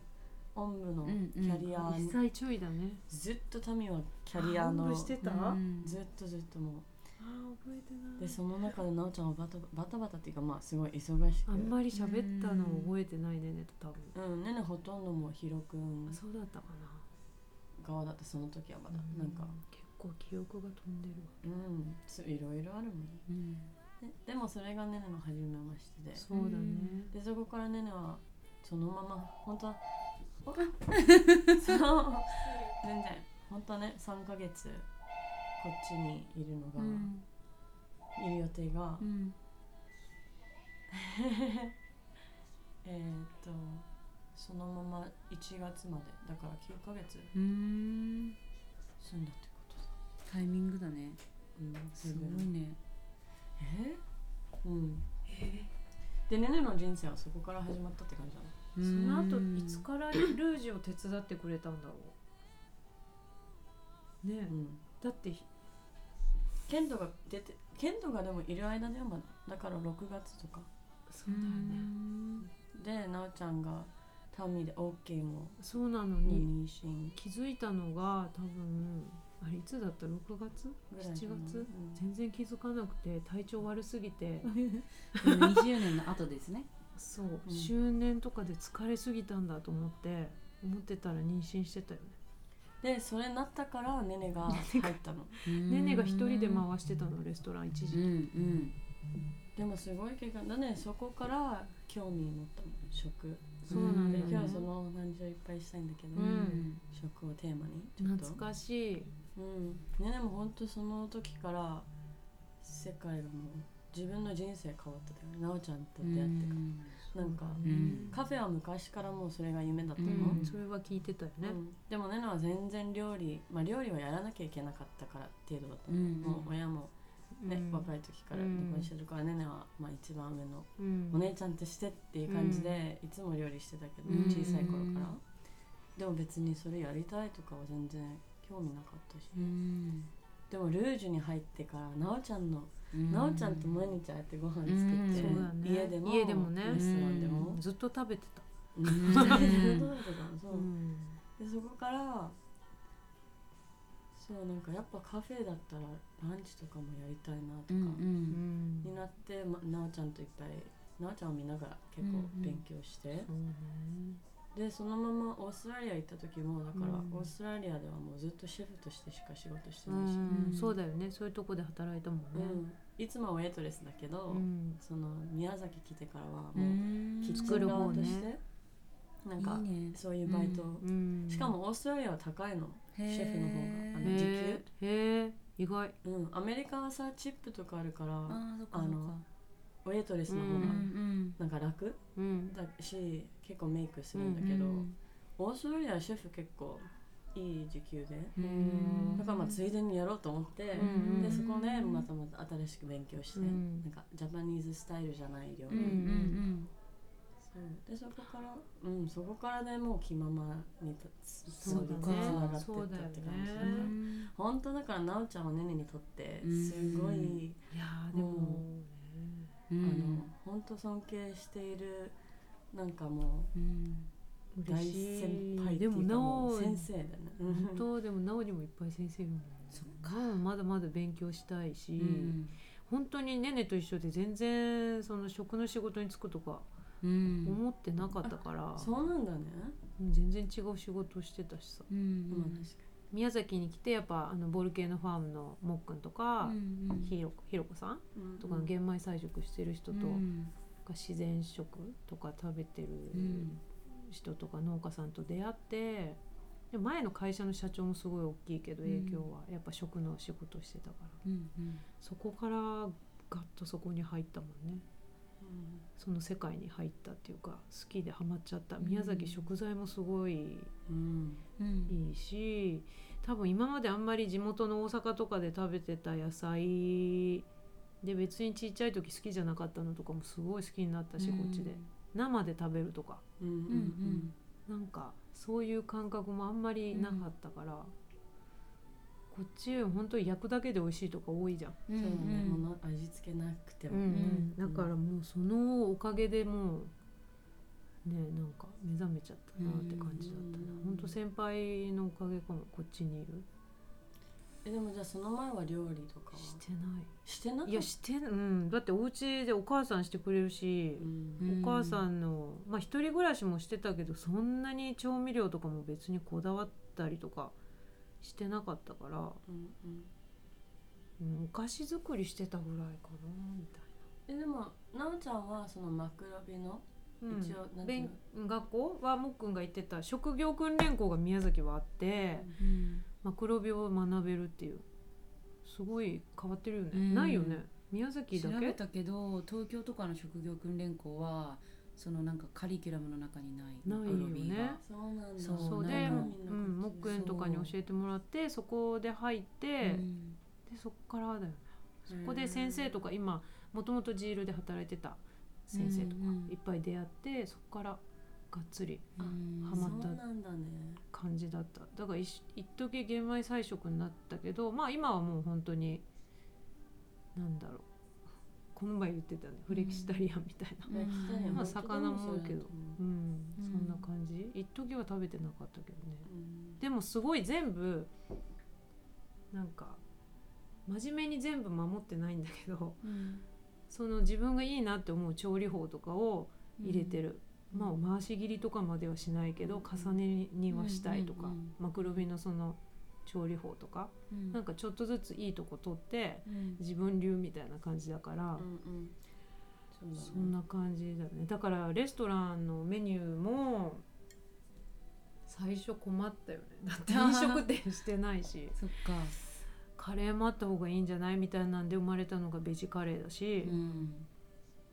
おんぶのうんうん。キャリア、1歳ちょいだね。ずっとタミはキャリアの。してた、あうん。っとずっともあ覚えてなうい。でその中でなおちゃんはバタバタバタっていうかまあすごい忙しくあんまり喋ったの覚えてないねねと多分。うんねねほとんどもうヒロくんそうだったかな。側だったその時はまだ。うなんか。結構記憶が飛んでるわ。うんすいろいろあるもん。うん。ねでもそれがねねの初めましてで。そうだね。でそこからねねはそのまま本当はお そう全然本当はね3ヶ月こっちにいるのが、うん。いる予定が、うん。えーっとそのまま1月まで。だから9ヶ月うん。住んだってことさ、タイミングだね。うん、すごいね。えうん。でねねの人生はそこから始まったって感じだなその後いつからルージュを手伝ってくれたんだろう。ね。えうん。だってケントが出てケントがでもいる間だよまだだから6月とか。そうだよね。でなおちゃんがタミーで OK も。そうなのにに妊娠気づいたのが多分あれいつだった？6月？ぐらい7かな。月？うん。全然気づかなくて体調悪すぎて。20年の後ですね。そう、うん。周年とかで疲れすぎたんだと思って思ってたら妊娠してたよねでそれになったからネネが入ったの。ねねが一人で回してたのレストラン一時。うんうん。でもすごい結果だねそこから興味持ったの食。そうなんだよね。で今日はその話をいっぱいしたいんだけど、うん。食をテーマに。ちょっと。懐かしい。うん。ねねも本当その時から世界がもう自分の人生変わったよね。なおちゃんと出会ってから、なんかそうん。カフェは昔からもうそれが夢だったうの、ん。それは聞いてたよね、うん。でもねねは全然料理まあ料理はやらなきゃいけなかったから程度だったの、うん。もう親もね、うん。若い時から離婚してるから、ねねはまあ一番上のうん。お姉ちゃんとしてっていう感じで、いつも料理してたけど、うん。小さい頃から、でも別にそれやりたいとかは全然興味なかったし、うん。でもルージュに入ってからなおちゃんの、うんなおちゃんと毎日ああやってご飯作って、うん。そうだね。家でも家でもね。レストランでも、ずっと食べてた、そでそこからそうなんかやっぱカフェだったらランチとかもやりたいなとか、になって、ま、なおちゃんといっぱいなおちゃんを見ながら結構勉強して、そうねでそのままオーストラリア行った時もだから、うん。オーストラリアではもうずっとシェフとしてしか仕事してうないし、ん。うん。そうだよね。そういうとこで働いたもんね、うん。いつもはウェイトレスだけど、うん。その宮崎来てからはうもうん。キッチン側として、なんかいいね。そういうバイト、うん。しかもオーストラリアは高いの、シェフの方が。あの時へえへえ意外。うん、アメリカはさチップとかあるからあーそっかそっか。あのウェイトレスの方うがうんなんか楽うん。だし結構メイクするんだけど、うんオーストラリアはシェフ結構いい時給で、うんだからまあついでにやろうと思って、うんでそこでまたまた新しく勉強して、うん。なんかジャパニーズスタイルじゃない料理、うんうんそう。でそこからうんそこからねもう気ままにたつながってったって感じだからうん本当だからなおちゃんはねねにとってうん。すごい、いやーでもうんねうん。あの本当尊敬しているなんかもうん。う大嬉しい先輩ってでもいうかなお先生だね。うん。本当でもなおにもいっぱい先生いるもんそっか。まだまだ勉強したいし、うん。本当にねねと一緒で全然その食の仕事に就くとかうん。思ってなかったから、そうなんだね。うん全然違う仕事をしてたしさ。うんまあ確か宮崎に来てやっぱあのボルケーノファームのもっくんとか、うんうん。ひろひろこさんにとかの玄米菜食してる人と、うん。か自然食とか食べてるうん。人とか農家さんと出会ってで前の会社の社長もすごい大きいけどうん。影響はやっぱ食の仕事してたから、うんうん。そこからガッとそこに入ったもんねその世界に入ったっていうか好きでハマっちゃった。うん。宮崎食材もすごいうん。うん。いいし多分今まであんまり地元の大阪とかで食べてた野菜で別にちっちゃい時好きじゃなかったのとかもすごい好きになったし、こっちで。生で食べるとか。うんうんうん。なんかそういう感覚もあんまりなかったから、こっち本当に焼くだけで美味しいとか多いじゃん、うんそうだねうん味付けなくてもん。だからもうそのおかげでもうねなんか目覚めちゃったなって感じだったな、うん。本当先輩のおかげかもこっちにいる。えでもじゃあその前は料理とかは？してない。してなかった？いやしてうん。だってお家でお母さんしてくれるしう、んうん。お母さんのまあ一人暮らしもしてたけどそんなに調味料とかも別にこだわったりとかしてなかったから、うんうん。うん、お菓子作りしてたぐらいかなみたいえでもなおちゃんはそのマクロビのな、一応う勉学校はもっくんが言ってた職業訓練校が宮崎はあって、うん。マクロビを学べるっていう。すごい変わってるよね、うん。ないよね。宮崎だけ？調べたけど東京とかの職業訓練校はそのなんかカリキュラムの中にないないよね。そうなんだ。そうで、うん、もっくんとかに教えてもらってそこで入って、でそっからだよね。そこで先生とか今もともとジールで働いてた先生とかいっぱい出会ってそこからがっつりうん。ハマった感じだった。だから一一時玄米菜食になったけどまあ今はもう本当になんだろうこの前言ってたねフレキシタリアンみたいな、まあ魚も多いけど。うん。うん。そんな感じ？一時は食べてなかったけどね。うん。でもすごい全部なんか真面目に全部守ってないんだけどうん。その自分がいいなって思う調理法とかを入れてる、まあ回し切りとかまではしないけど、重ねにはしたいとか、うんうんうん。マクロビのその調理法とか、うん。なんかちょっとずついいとこ取ってうん。自分流みたいな感じだから、うんうん。そねそんな感じだね。だからレストランのメニューも最初困ったよね。だって飲食店してないし そっか。カレーもあった方がいいんじゃないみたいなんで生まれたのがベジカレーだし、うん。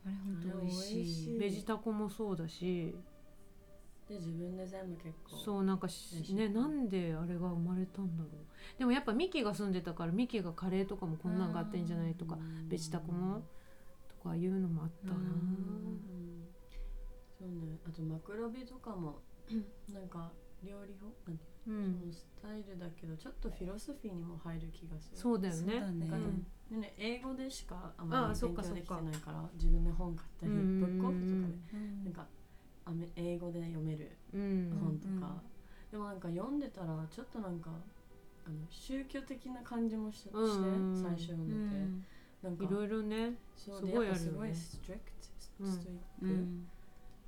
あれ本当美味しい。ベジタコもそうだしで自分で全部結構そうなんかねなんであれが生まれたんだろう。でもやっぱミキが住んでたからミキがカレーとかもこんなんがあってんじゃないとかベジタコもとかいうのもあったな。そうね。あとマクロビとかも なんか料理法？なんてうん。のスタイルだけどちょっとフィロソフィーにも入る気がする。そうだよね。ね。ね英語でしかああまあそっり勉強できかそっかてないから自分で本買ったりブうん。ックオフとかで。うん。なんか英語で読めるうん。本とか、でもなんか読んでたらちょっとなんかあの宗教的な感じもしして、うん。最初読んでて、なんかいろいろね。そうすごいでやっぱあるすごい strict スうん。トイック、うん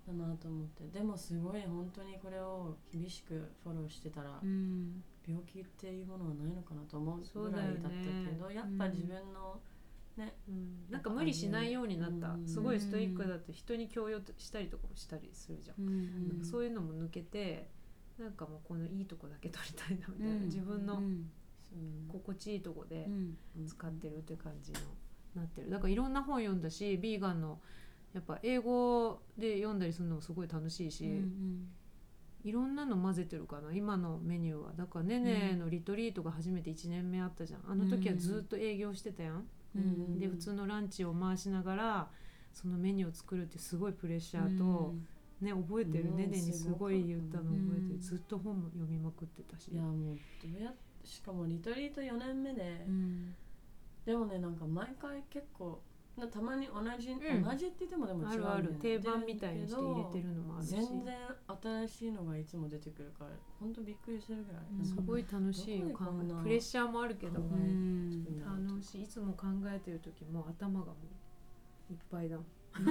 だなと思って。でもすごい本当にこれを厳しくフォローしてたら、うん。病気っていうものはないのかなと思うぐらいだったけど、やっぱ自分の、うん。なんか無理しないようになった。うん。すごいストイックだって人に強要したりとかもしたりするじゃん。うん。なんかそういうのも抜けてなんかもうこのいいとこだけ取りたいなみたいな、うん。自分の心地いいとこでうん。うん。使ってるって感じのなってる。だからいろんな本読んだしビーガンのやっぱ英語で読んだりするのもすごい楽しいし、うんいろんなの混ぜてるかな。今のメニューは。だからねねのリトリートが初めて1年目あったじゃん。あの時はずっと営業してたやん、うんで普通のランチを回しながらそのメニューを作るってすごいプレッシャーと、うん。ね覚えてる、うん。ねねにすごい言ったの覚えてずっと本も読みまくってたし。いやもうどうやしかもリトリート4年目で、うん。でもねなんか毎回結構なたまに同じ、うん。同じって言ってもでも違うんあるある。定番みたいにして入れてるのもあるし。全然新しいのがいつも出てくるから本当びっくりするぐらい、うん。すごい楽しいよ。どこでこんな考えプレッシャーもあるけど、考えうん楽しい。いつも考えてる時もう頭がもういっぱいだもん。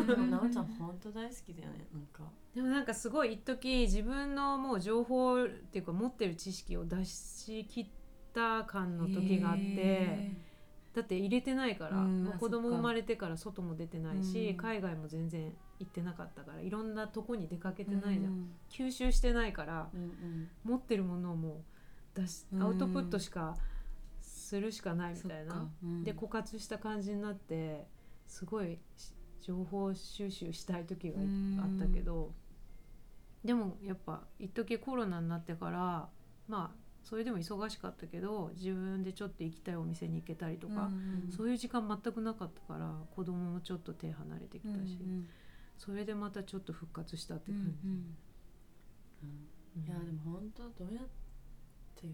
でもなおちゃん本当大好きだよねなんか。でもなんかすごい一時自分のもう情報っていうか持ってる知識を出し切った感の時があって。へだって入れてないから、うん。もう子供生まれてから外も出てないし、うん。海外も全然行ってなかったからいろんなとこに出かけーてないじゃん、うん吸収してないからうんうん。持ってるものをもう出しうん。アウトプットしかするしかないみたいな。で枯渇した感じになってすごいし情報収集したい時があったけど、でもやっぱ一時コロナになってからまあそれでも忙しかったけど自分でちょっと行きたいお店に行けたりとか、うんそういう時間全くなかったから子供もちょっと手離れてきたし、うんそれでまたちょっと復活したってうん感じ。うん。いやでも本当どうやって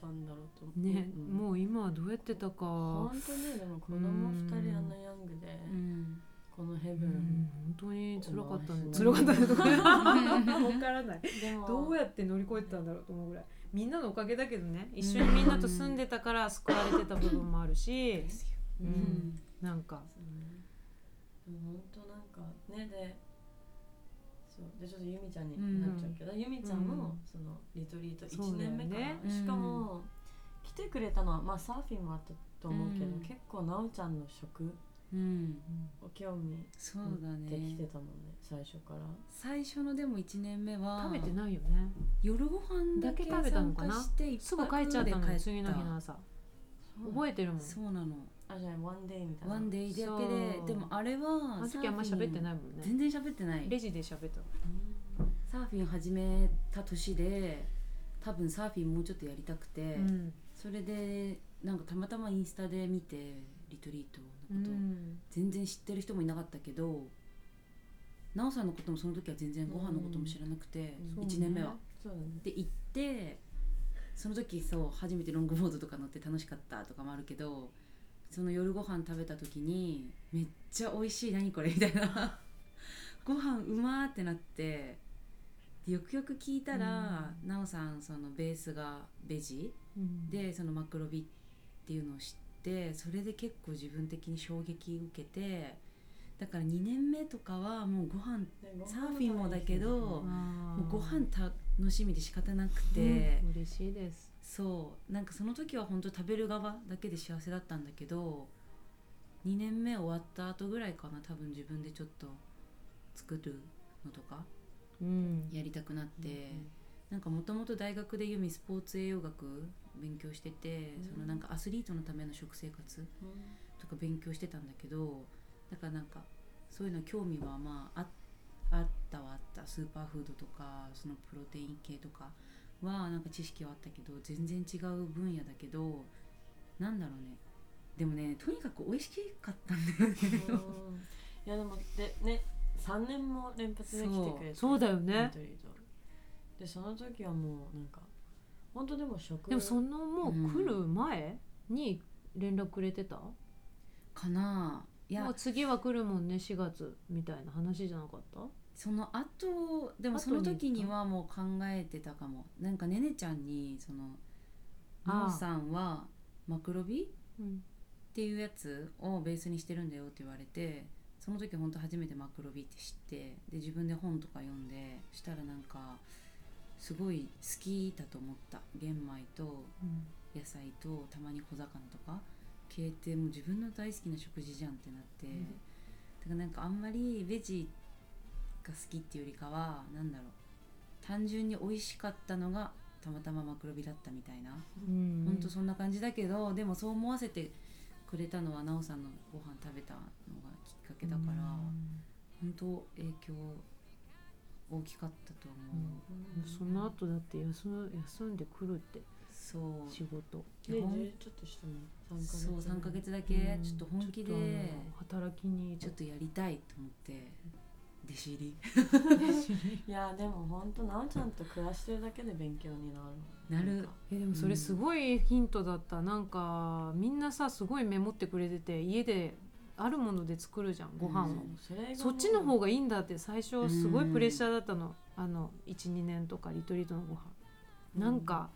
たんだろうと思ね、うん。もう今はどうやってたか、本当ねでも子供二人あんなヤングで、うんこのヘうブン、ん、本当に辛かったね。うん辛かったね。とか分からない。でもどうやって乗り越えてたんだろうと思うぐらいみんなのおかげだけどね。一緒にみんなと住んでたから救われてた部分もあるし、ううん。んなんか。本当なんかねでそうでちょっとユミちゃんになっちゃうけど、ユミちゃんも、うん。そのリトリート1そうだよね。年目から、うん。しかも来てくれたのはまあサーフィンもあったと思うけど、うん。結構なおちゃんの食うん。を興味そうだ持ってきてねたもんね最初から。最初のでも1年目は食べてないよね。夜ご飯だけ食べたのかな。すぐ泊帰っちゃったの次の日の。朝覚えてるもん。そうなの。あじゃあワンデーみたいなワンデイだけで。でもあれはあの時あんま喋ってないいもんね。全然喋ってない。レジで喋った。サーフィン始めた年で多分サーフィンもうちょっとやりたくて、うん。それでなんかたまたまインスタで見てリトリートうのこと、ん。全然知ってる人もいなかったけど奈緒さんのこともその時は全然ご飯のことも知らなくて、うん1年目は。ね。で行ってその時そう初めてロングボードとか乗って楽しかったとかもあるけどその夜ご飯食べた時にめっちゃ美味しい何これみたいな。ご飯うまーってなってでよくよく聞いたら奈緒、さんそのベースがベジ。うん。でそのマクロビっていうのを知ってそれで結構自分的に衝撃受けてだから2年目とかはもうご飯サーフィンもだけどもうご飯楽しみで仕方なくて、うん嬉しいです。そう。なんかその時は本当食べる側だけで幸せだったんだけど2年目終わった後ぐらいかな多分自分でちょっと作るのとかうん。やりたくなって、なんかもともと大学でユミスポーツ栄養学勉強してて、うん。そのなんかアスリートのための食生活とか勉強してたんだけどだからなんかそういうの興味はまあああったはあった。スーパーフードとかそのプロテイン系とかはなんか知識はあったけど全然違う分野だけどなんだろうね。でもねとにかく美味しかったんだよね。うん。いやでもでね3年も連発で来てくれてそう。だよねでその時はもうなんか本当でも食でもそのもう来る前に連絡くれてた、かな。いやもう次は来るもんね4月みたいな話じゃなかった？その後でもその時にはもう考えてたかも。なんかねねちゃんにそのああ「なおさんはマクロビ？うん。っていうやつをベースにしてるんだよって言われてその時本当初めてマクロビって知ってで自分で本とか読んでしたらなんかすごい好きだと思った。玄米と野菜とたまに小魚とか。系ってもう自分の大好きな食事じゃんってなって、うん。だからなんかあんまりベジが好きっていうよりかはなんだろう。単純に美味しかったのがたまたまマクロビだったみたいな、うん。ほんとそんな感じだけどでもそう思わせてくれたのは奈緒さんのご飯食べたのがきっかけだから、本当影響大きかったと思う、うん。その後だって休む休んでくるって。そう。仕事。でちょっとしても3ヶ月そう3ヶ月だけ。うん。ちょっと本気で。働きに。ちょっとやりたいと思って。弟子入り。いやでも本当なおちゃんと暮らしてるだけで勉強になる。なる。んか。えでもそれすごいヒントだった、なんかみんなさすごいメモってくれてて家であるもので作るじゃんご飯を、うん。そっちの方がいいんだって最初すごいプレッシャーだったの、あの12年とかリトリートのご飯、うん。なんか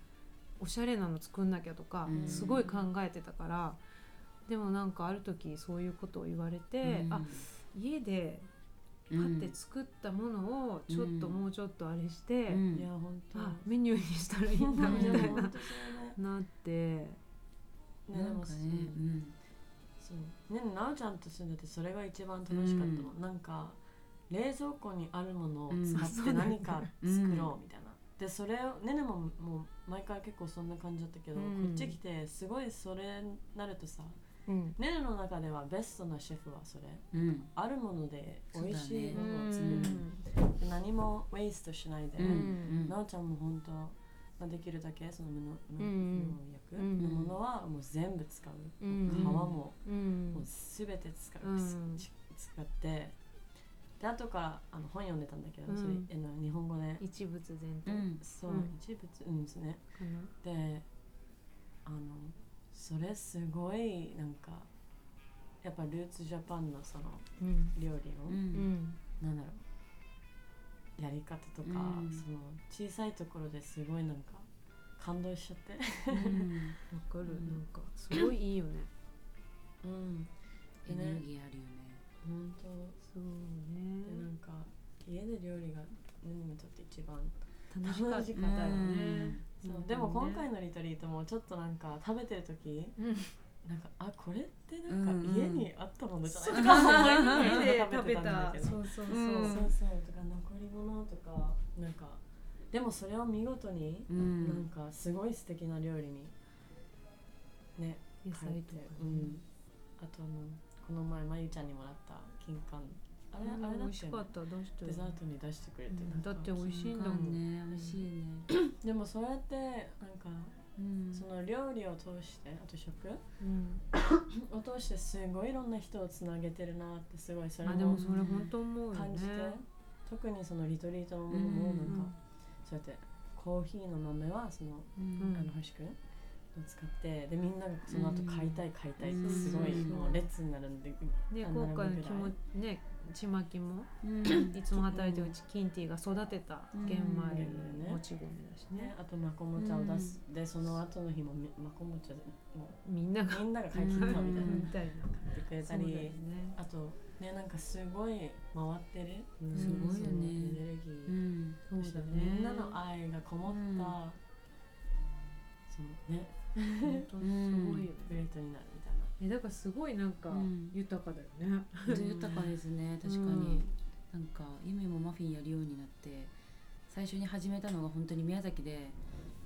おしゃれなの作んなきゃとか、うん。すごい考えてたから。でもなんかある時そういうことを言われて、うん。あ家でパッて作ったものをちょっとうん。もうちょっとあれして、うん。いや本当。あメニューにしたらいいんだみたいな。なって。なんかねうんそう。ねなおちゃんと住んでてそれが一番楽しかったの、なんか冷蔵庫にあるものを使って何か作ろうみたいな、でそれをねねももう毎回結構そんな感じだったけど、うん。こっち来てすごいそれになるとさうん。ねねの中ではベストなシェフはそれ。うん。あるもので美味しいものを作る、で何もウェイストしないで、うん。なおちゃんも本当まあできるだけその無農薬うん。のものはもう全部使う、うん。皮もうん。もう全て使う、うん。ち使って。で後からあの本読んでたんだけど、うん。それあの日本語で、一物全う体ん。そう、うん一物うんですね。であのそれすごいなんかやっぱルーツジャパンのそのうん。料理の、ううんん。なんだろうやり方とか、うん。その小さいところですごいなんか感動しちゃって。うん。わかる、うん。なんかすごいいいよね。うん。エネルギーあるよね。本当。そうね。でなんか家で料理がネネにとって一番楽しかった。よね。そううんでも今ね。回のリトリートもちょっとなんか食べてる時うんなんかあこれってなんか家にあったものじゃない？か家で食べてたんだけど。そうそうそう、うんそうそう。とか残り物とかなんかでもそれを見事にうなんんかすごい素敵な料理にね野変えてうん。あとあのこの前まゆちゃんにもらった金柑。あれあれだったよね？デザートに出してくれて、うん。だって美味しいんだもんね。美味しいね。でもそうやってなんかうんその料理を通してあと食？うん。を通してすごいいろんな人をつなげてるなってすごいそれあでももそれ本当思う感じて、特にそのリトリートのものもなんか、そうやってコーヒーの豆はその、うん。あの星くん？を使ってでみんながその後買いたい買いたいってうん。すごいうん。もう列になるんで、であの今回の気もねちまきもうん。いつも働いてるうちキンティが育てた玄米うんもち米だしね。ね、あとマコモチャを出す、でその後の日もみマコモチャもみんながみんなが買い切ったみたいな。うん。みたいな。買ってくれたり、ね。あとねなんかすごい回ってる、うん。すごいよね。エネルギー、うん。そうだね。みんなの愛がこもった、うん。そのね本当すごいよグレートになるみたいな。えだからすごいなんかうん。豊かだよね。豊かですね確かに、うんなんかゆみもマフィンやるようになって最初に始めたのが本当に宮崎で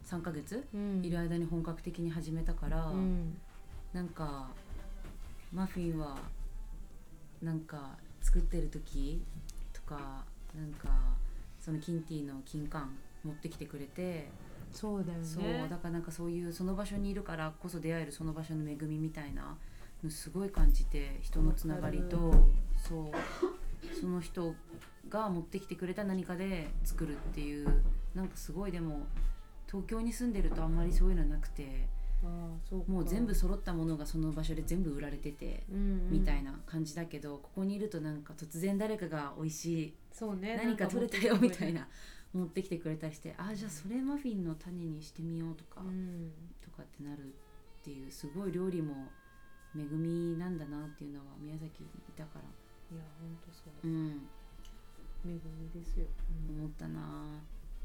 3ヶ月うん。いる間に本格的に始めたから、うん。なんかマフィンはなんか作ってる時とかなんかそのキンティの金柑持ってきてくれて、そうだよね。そうだからなんかそういうその場所にいるからこそ出会えるその場所の恵みみたいなのすごい感じて人のつながりとそうその人が持ってきてくれた何かで作るっていうなんかすごいでも東京に住んでるとあんまりそういうのなくてああそうか。もう全部揃ったものがその場所で全部売られてて。うんうん。みたいな感じだけどここにいるとなんか突然誰かが美味しいそうね何か取れたよみたいな持ってきてくれたりしてあじゃあそれマフィンの種にしてみようとか、うん。とかってなるっていうすごい料理も恵みなんだなっていうのは宮崎にいたから。いや本当そう。うん。恵みですよ。思ったな。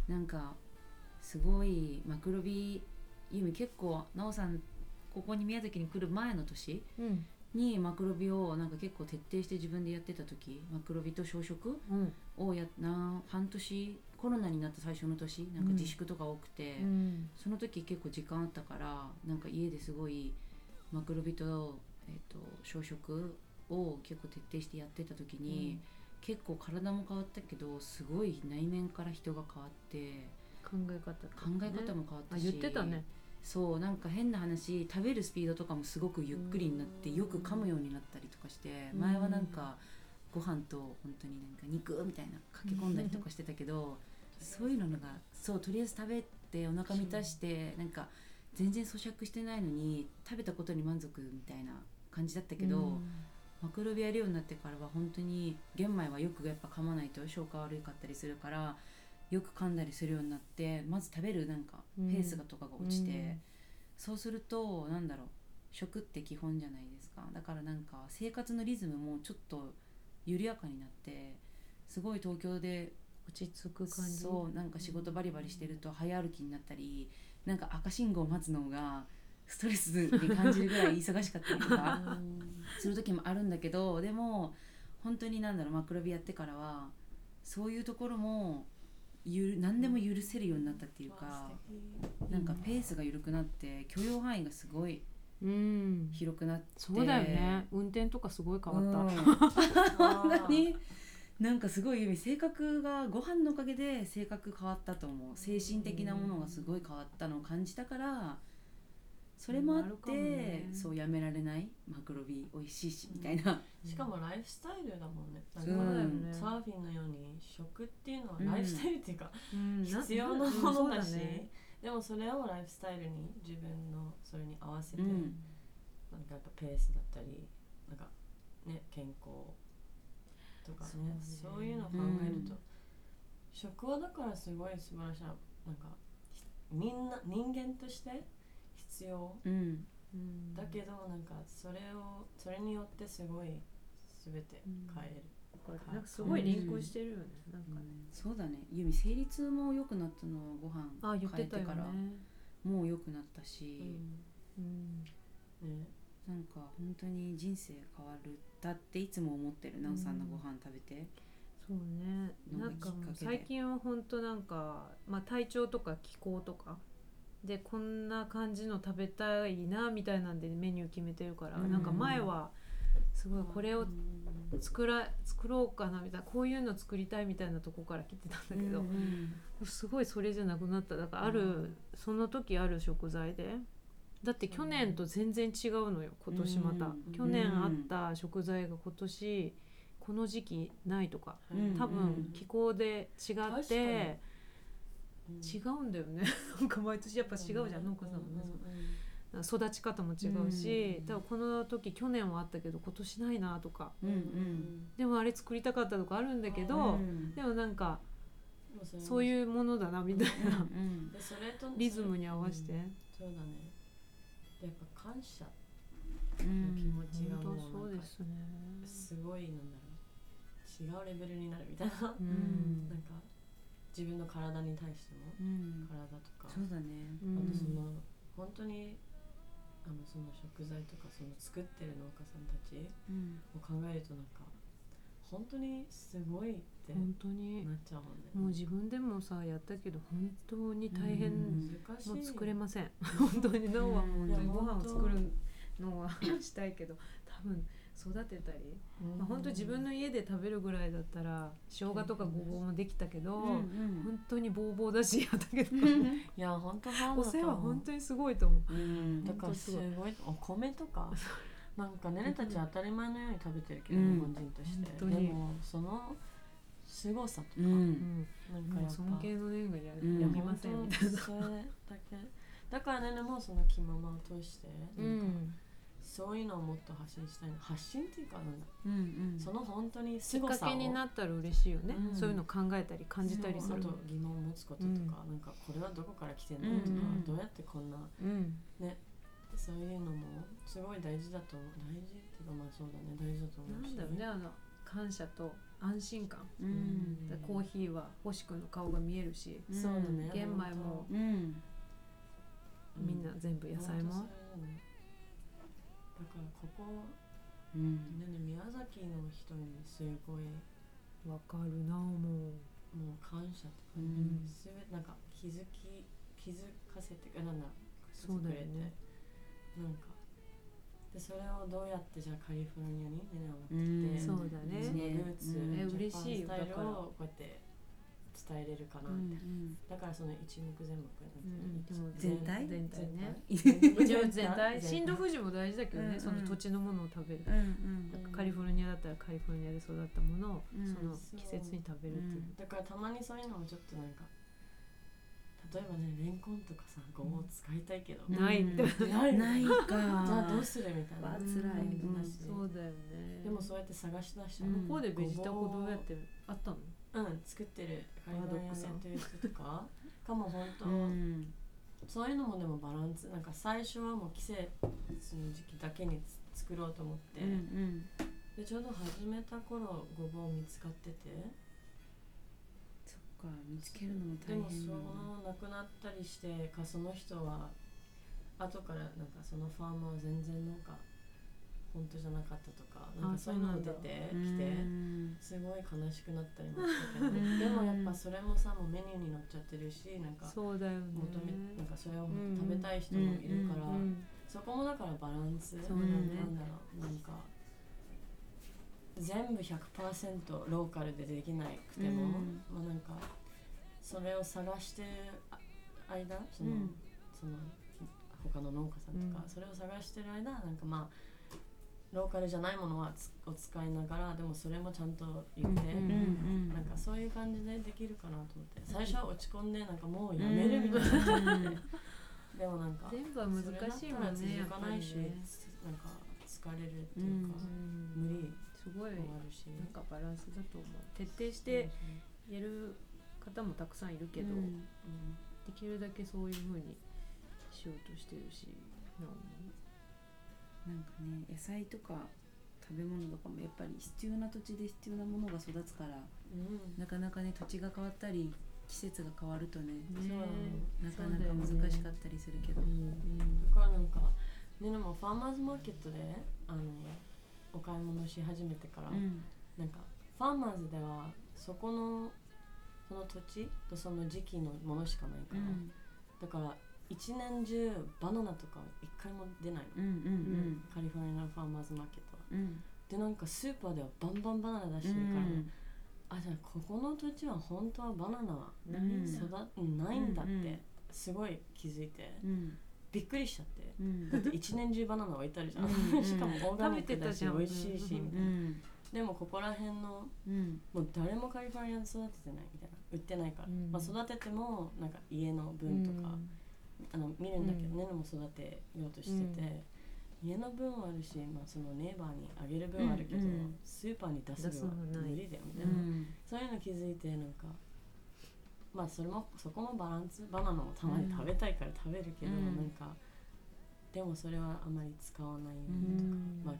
なんかすごいマクロビユミ結構奈緒さんここに宮崎に来る前の年うん。にマクロビをなんか結構徹底して自分でやってた時マクロビと小食うん。をやな半年コロナになった最初の年なんか自粛とか多くて、うん。その時結構時間あったからなんか家ですごいマクロビと,、えー、と小食を結構徹底してやってた時に、結構体も変わったけどすごい内面から人が変わって考え方とか考ねえ方も変わったあし、言ってたね。そうなんか変な話食べるスピードとかもすごくゆっくりになってうん。よく噛むようになったりとかしてうん。前はなんかご飯と本当になんか肉みたいな駆け込んだりとかしてたけどそういうのがそうとりあえず食べてお腹満たしてなんか全然咀嚼してないのに食べたことに満足みたいな感じだったけど、うん。マクロビやるようになってからは本当に玄米はよくやっぱ噛まないと消化悪かったりするからよく噛んだりするようになってまず食べるなんかうんペースがとかが落ちて、うん。そうするとなんだろう食って基本じゃないですか。だからなんか生活のリズムもちょっと緩やかになってすごい東京で落ち着く感じ。そうなんか仕事バリバリしてると早歩きになったりなんか赤信号を待つのがストレスに感じるぐらい忙しかったりとか。する時もあるんだけどでも本当になんだろうマクロビやってからはそういうところもゆる何でも許せるようになったっていうかなんかペースが緩くなって許容範囲がすごいうん。広くなって。そうだよね。運転とかすごい変わった、うん。本当になんかすごい性格がご飯のおかげで性格変わったと思う。精神的なものがすごい変わったのを感じたからそれもあって、ね。そうやめられない？マクロビ美味しいしみたいな、しかもライフスタイルだもんね。なん。そうかだよねサーフィンのように食っていうのはうん。ライフスタイルっていうか、うん。な必要なうんものだし、そうね。でもそれをライフスタイルに自分のそれに合わせて、うん。なんかやっぱペースだったりなんかね健康とかね。そうね。そういうのを考えると、うん。食はだからすごい素晴らしい。ななんかひみんな人間として必要。うん。うんだけどなんかそれをそれによってすごい全て変える、なんかすごいリンクしてるよね、なんかね、そうだね。由美生理痛も良くなったのはご飯あ言ってたよね。からもう良くなったし、うん。ねなんか本当に人生変わるだっていつも思ってる奈緒さんのご飯食べて、そうね。ななんんか最近は本当なんか、まあ、体調とか気候とか。でこんな感じの食べたいなみたいなんでメニュー決めてるから、うん。なんか前はすごいこれをうん作ら作ろうかなみたいなこういうの作りたいみたいなとこから来てたんだけど、うん。すごいそれじゃなくなった。だからある、うん。その時ある食材でだって去年と全然違うのよ今年また、うん。去年あった食材が今年この時期ないとか。うん。多分気候で違って、違うんだよね。なんか毎年やっぱ違うじゃん、農家さんもね、育ち方も違うし、うん。多分この時去年はあったけど今年ないなとか。うん。うん。でもあれ作りたかったとかあるんだけど、うん。でもなんかそそういうものだなみたいな、リズムに合わせて、そうだねやっぱ感謝うのん。気持ちが本もうなんかすごいなんだろう違うレベルになるみたいな。ううん。なんか自分の体に対してもうん。体とか。そうだね。うんあとその本当にあのその食材とかその作ってる農家さんたちうん。を考えるとなんか本当にすごいって本当に。なっちゃうもんね。もう自分でもさやったけど本当に大変、もう作れません。本当に。脳はもうご飯を作るのはしたいけど多分育てたり、まあ、本当自分の家で食べるぐらいだったら生姜とかごぼうもできたけど、うん本当にボーボーだしやったけど、いや本当お世話本当にすごいと思う。うん。だからすごい。お米とかなんかねねたち当たり前のように食べてるけど、うん。日本人として。でもその凄さとか、ううん。ん、なんか尊敬の念がや,、うんやみませんみたいな。それだけだからねねもその気ままを通して、うなんかん、そういうのをもっと発信したいな発信っていうかなんだ、うんうん。その本当にきっ凄さを。かけになったら嬉しいよね、うん。そういうの考えたり感じたりする。あと疑問を持つこととか、うんなんかこれはどこから来てんのとか、うん。うんどうやってこんなうん。そういうのもすごい大事だと思う大事っていうかまあそうだね大事だと思うしなんだろうねあの感謝と安心感、うん。でコーヒーは星君の顔が見えるし、うんそうだね。玄米もうん。うんみんな全部野菜も、ねだからここうん。ねね宮崎の人にすごいわかるなももう感謝とか、うん。すべなんか気づき気づかせてなんだそうだよね。なんかでそれをどうやってじゃあカリフォルニアにねねをうん持ってきて、そうだね。そのルーツ、うジャパン嬉しい。よスタイルをこうやって伝えれるかなうみたいな、ん。だからその一目全目うん。全体？全体？ね。全体？一応全体？震度富士も大事だけどね、うんその土地のものを食べる、うんなんかカリフォルニアだったらカリフォルニアで育ったものを、うん。その季節に食べるっていう、だからたまにそういうのもちょっとなんか例えばねレンコンとかさごぼう使いたいけど、うん。ないって、ない。ないか。じゃあどうするみたいな。辛い。じだし。そうだよね。でもそうやって探し出しちゃう、うん向こう。でベジタコどうやってあったの？うん。作ってる。カリフォルニア戦という人とか。かも本当、うん。そういうのもでもバランス。なんか最初はもう季節の時期だけにつ作ろうと思って、うん。でちょうど始めた頃ごぼう見つかっててか見つけるのもでも大変その亡くなったりしてかその人は後からなんかそのファーマーは全然なんか本当じゃなかったとかなんかそういうのも出てきてうん。すごい悲しくなったりもしたけど。う んでもやっぱそれもさもうメニューに載っちゃってるしなんかそうだよね。求めなんかそれをうん。食べたい人もいるから、うんそこもだからバランスね。なんだろうなんか全部100%ローカルでできなくても、うん。まあなんかそれを探してる間その、うん。その他の農家さんとか、うん。それを探してる間なんかまあローカルじゃないものはつを使いながらでもそれもちゃんと言って、うんうんなんかそういう感じでできるかなと思って。最初は落ち込んでなんかもうやめるみたいな。感じで、でもなんか全部は難しいもんね続かないし、ね。なんか疲れるっていうか、うん。無理すごいもあるし、なんかバランスだと思う。徹底してやる方もたくさんいるけど、うん。できるだけそういう風にしようとしてるしななんかね野菜とか食べ物とかもやっぱり必要な土地で必要なものが育つからうん。なかなかね土地が変わったり季節が変わるとねそう。なかなか難しかったりするけど、うん。だからなんかねでもファーマーズマーケットであのお買い物し始めてから、うん。なんかファーマーズではそこのその土地とその時期のものしかないから、うん。だから一年中バナナとか一回も出ないの、うんうんカリフォルニアのファーマーズマーケットは。うん。うんででなんかスーパーではバンバンバナナ出してるから、あじゃあここの土地は本当はバナナはうん育うんないんだっうんうん。てすごい気づいてうんびっくりしちゃって。うん。だって一年中バナナ置いてあるじゃん。うん。う んしかもオーガニックだし食べてたじゃん。美味しいしうんみたいな。うん。でもここら辺のうん。もう誰もカリフォルニアで育ててないみたいな。売ってないから、うん。まあ、育ててもなんか家の分とか、あの見るんだけど、うん。ねねも育てようとしてて、家の分はあるし、まあ、そのネイバーにあげる分はあるけど、うんうんスーパーに出すのない無理だよみたういな、ん。そういうの気づいてなんかまあそれもそこもバランスバナナもたまに食べたいから食べるけど、うん。なんかでもそれはあまり使わないよううにとか、ん。まあ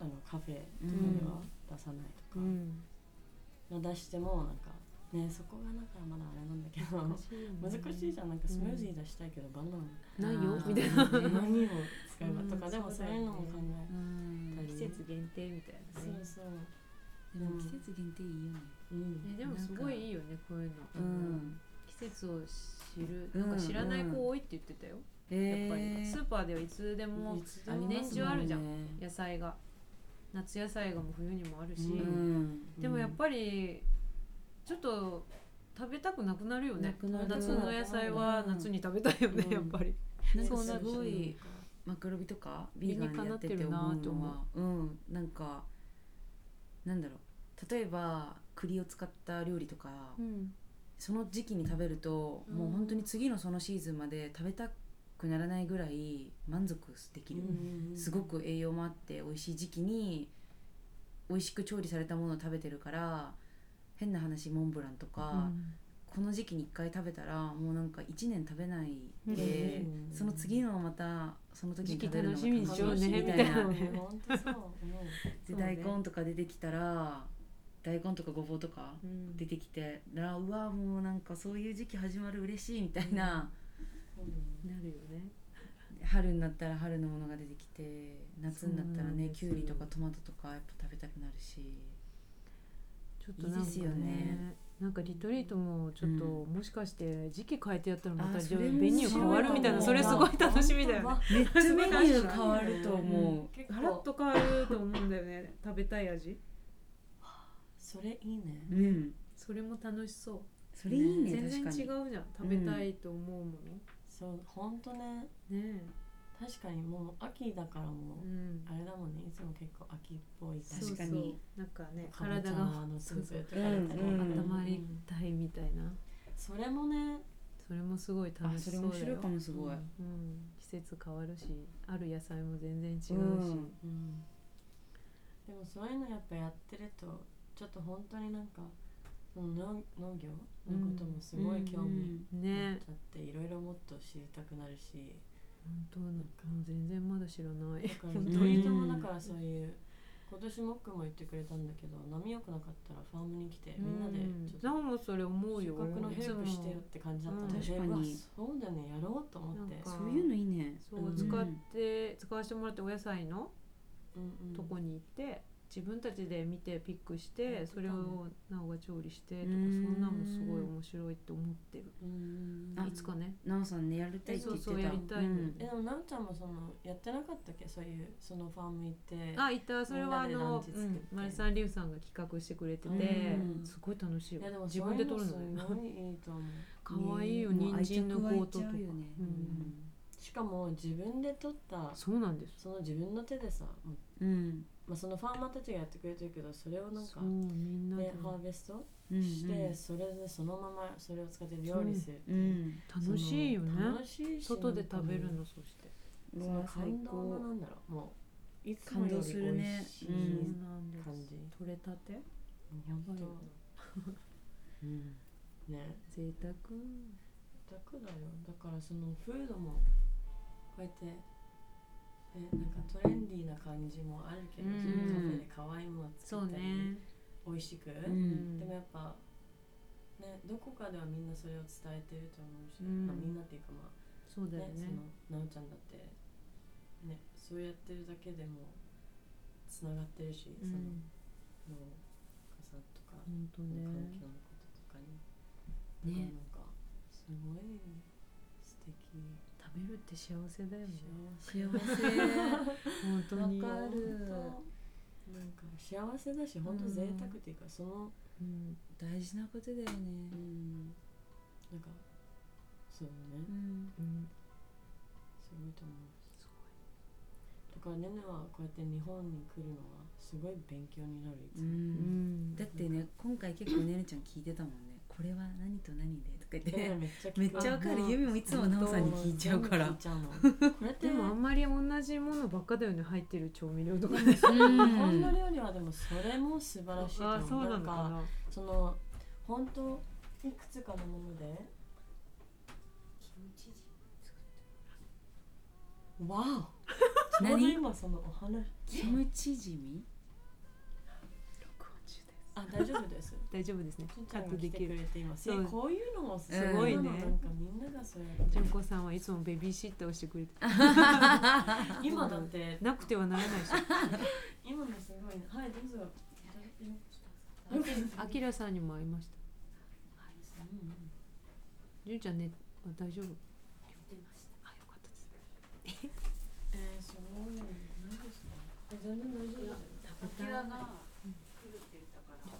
あのカフェとかうんでは出さないとか、うん。まあ出してもなんかねそこがだからまだあれなんだけど難しいじゃん。なんかスムージー出したいけどバナナないよみたいな。何を使えばとか、うん。でもそういうのも考えうん。たり季節限定みたいなね。そうそう。でも季節限定いいよね。うんねでもすごいいいよねこういうの。うん。季節を知る。うん。なんか知らない子多いって言ってたよ。やっぱり。スーパーではいつでも年中あるじゃん。ね。野菜が。夏野菜がもう冬にもあるし、うん。でもやっぱりちょっと食べたくなくなるよね。夏の野菜は夏に食べたいよね、うん。やっぱり、そうなるすごいマクロビとかビーガンでやってて思う。ってるなのはうん。なんかなんだろう。例えば栗を使った料理とか、その時期に食べると、うん。もう本当に次のそのシーズンまで食べたくならないぐらい満足できる、すごく栄養もあって美味しい時期に美味しく調理されたものを食べてるから変な話モンブランとか、この時期に1回食べたらもうなんか1年食べないで、うん。その次のまたその時に食べるのが楽しみみたいな。大根とか出てきたら大根とかごぼうとかうん。出てきてらうわもうなんかそういう時期始まる嬉しいみたいな、うん。なるよね。春になったら春のものが出てきて夏になったらねきゅうりとかトマトとかやっぱ食べたくなるし。ちょっとなんかいいですよね。なんかリトリートもちょっと、うもしかして時期変えてやったらまたあじメニュー変わるみたいな それすごい楽しみだよね。めっちゃメニュー変わると思う。結ガラッ構と変わると思うんだよね。食べたい味それいいね。うん。それも楽しそう。それいいね全然確かに。違うじゃん。食べたいと思うもそう本当ね。のね確かにもう秋だからもえうん。うあれだもんね。いつも結構秋っぽい確かに。そうそう。なんかね体がのスープとかうんだとうん。温まりたいみたいな。それもねそれもすごい楽しそうだよ。面白いかもすごい、うんうん、季節変わるしある野菜も全然違うし、うん。うん。でもそういうのやっぱやってるとちょっと本当になんかその農農業のこともすごい興味持っねちゃっていろいろもっと知りたくなるし。本当なんかもう全然まだ知らない。だから本当に鳥ともだからそういう今年モックも言ってくれたんだけど波良くなかったらファームに来てみんなでちょっとなおもそれ思うよ。収穫のヘルプしてよって感じだったので、うん。確かに。うわそうだね。やろうと思って。なんかそういうのいいね。そう、うん。使って使わせてもらってお野菜のうんうん。とこに行って、自分たちで見てピックして、それをなおが調理してとか、うん。そんなんもすごい面白いって思ってる、いつかね。なおさんねやりたいって言ってた。そうそうやりたいの。うん。えでもなおちゃんもそのやってなかったっけ？そういうそのファーム行って。あいた。それはあのうん。マリさんリュウさんが企画してくれてて、うん。すごい楽しいよいやでも自分で撮るのいいいいと思う。かわいいよ人参の愛着湧いゴートとか。ねうん。しかも自分で取ったそうなんです。その自分の手でさ、うんまあ、そのファーマーたちがやってくれてるけどそれをなんかみんなで。でハーベストうんして、それでそのままそれを使って料理するってう。いう、ん。楽しいよね。楽しいし外で食べるのそして。もうその感動なんだろう。もういつも感動より美するね。味しい感じ、取れたて。や本ばいよ。当 うん。ね。贅沢。楽だよ。だからそのフードもこうやってえなんかトレンディーな感じもあるけど、うん。そのカフェで可愛いものそう作ったり、ね。美味しく、うん。でもやっぱねどこかではみんなそれを伝えてると思うし、うん。まあ、みんなっていうかまあそうだよね。ねそのなおちゃんだってねそうやってるだけでもつながってるし、そのうん農家さんとか、環ね。境のこととかに。ね。なんかすごい素敵。食べるって幸せだよね。幸せ。本当に。わかる。なんか幸せだし本当贅沢っていうか、そのうん。大事なことだよね。うん。なんかそうね。うん。うん。すごいと思う。だからねねはこうやって日本に来るのはすごい勉強になる。いつうも、うんん。だってね今回結構ねねちゃん聞いてたもんねこれは何と何でとか言っでてめっちゃ聞く。めっちゃわかる。あユミもいつもなおさんに聞いちゃうから。でもあんまり同じものばっかだよね。入ってる調味料とかね。日本の料理はでもそれも素晴らしいと思う。あそうなのかその本当いくつかのものでわお。ちょうど何今そのお話。キムチジミ？あ大丈夫です。大丈夫ですね。ちゃんが来てトできる。くれて今そう。こういうのもすすごいね。なんかみんながそうやって。純子さんはいつもベビーシッターをしてくれて 今だって。なくてはならないし。今のすごいね。はいどうぞ。あきらさんにも会いました。うん。純ちゃんねあ大丈夫？あよかったです。えー、すごい何ですか？え全然大丈夫。ですタキラが来るって言ったから、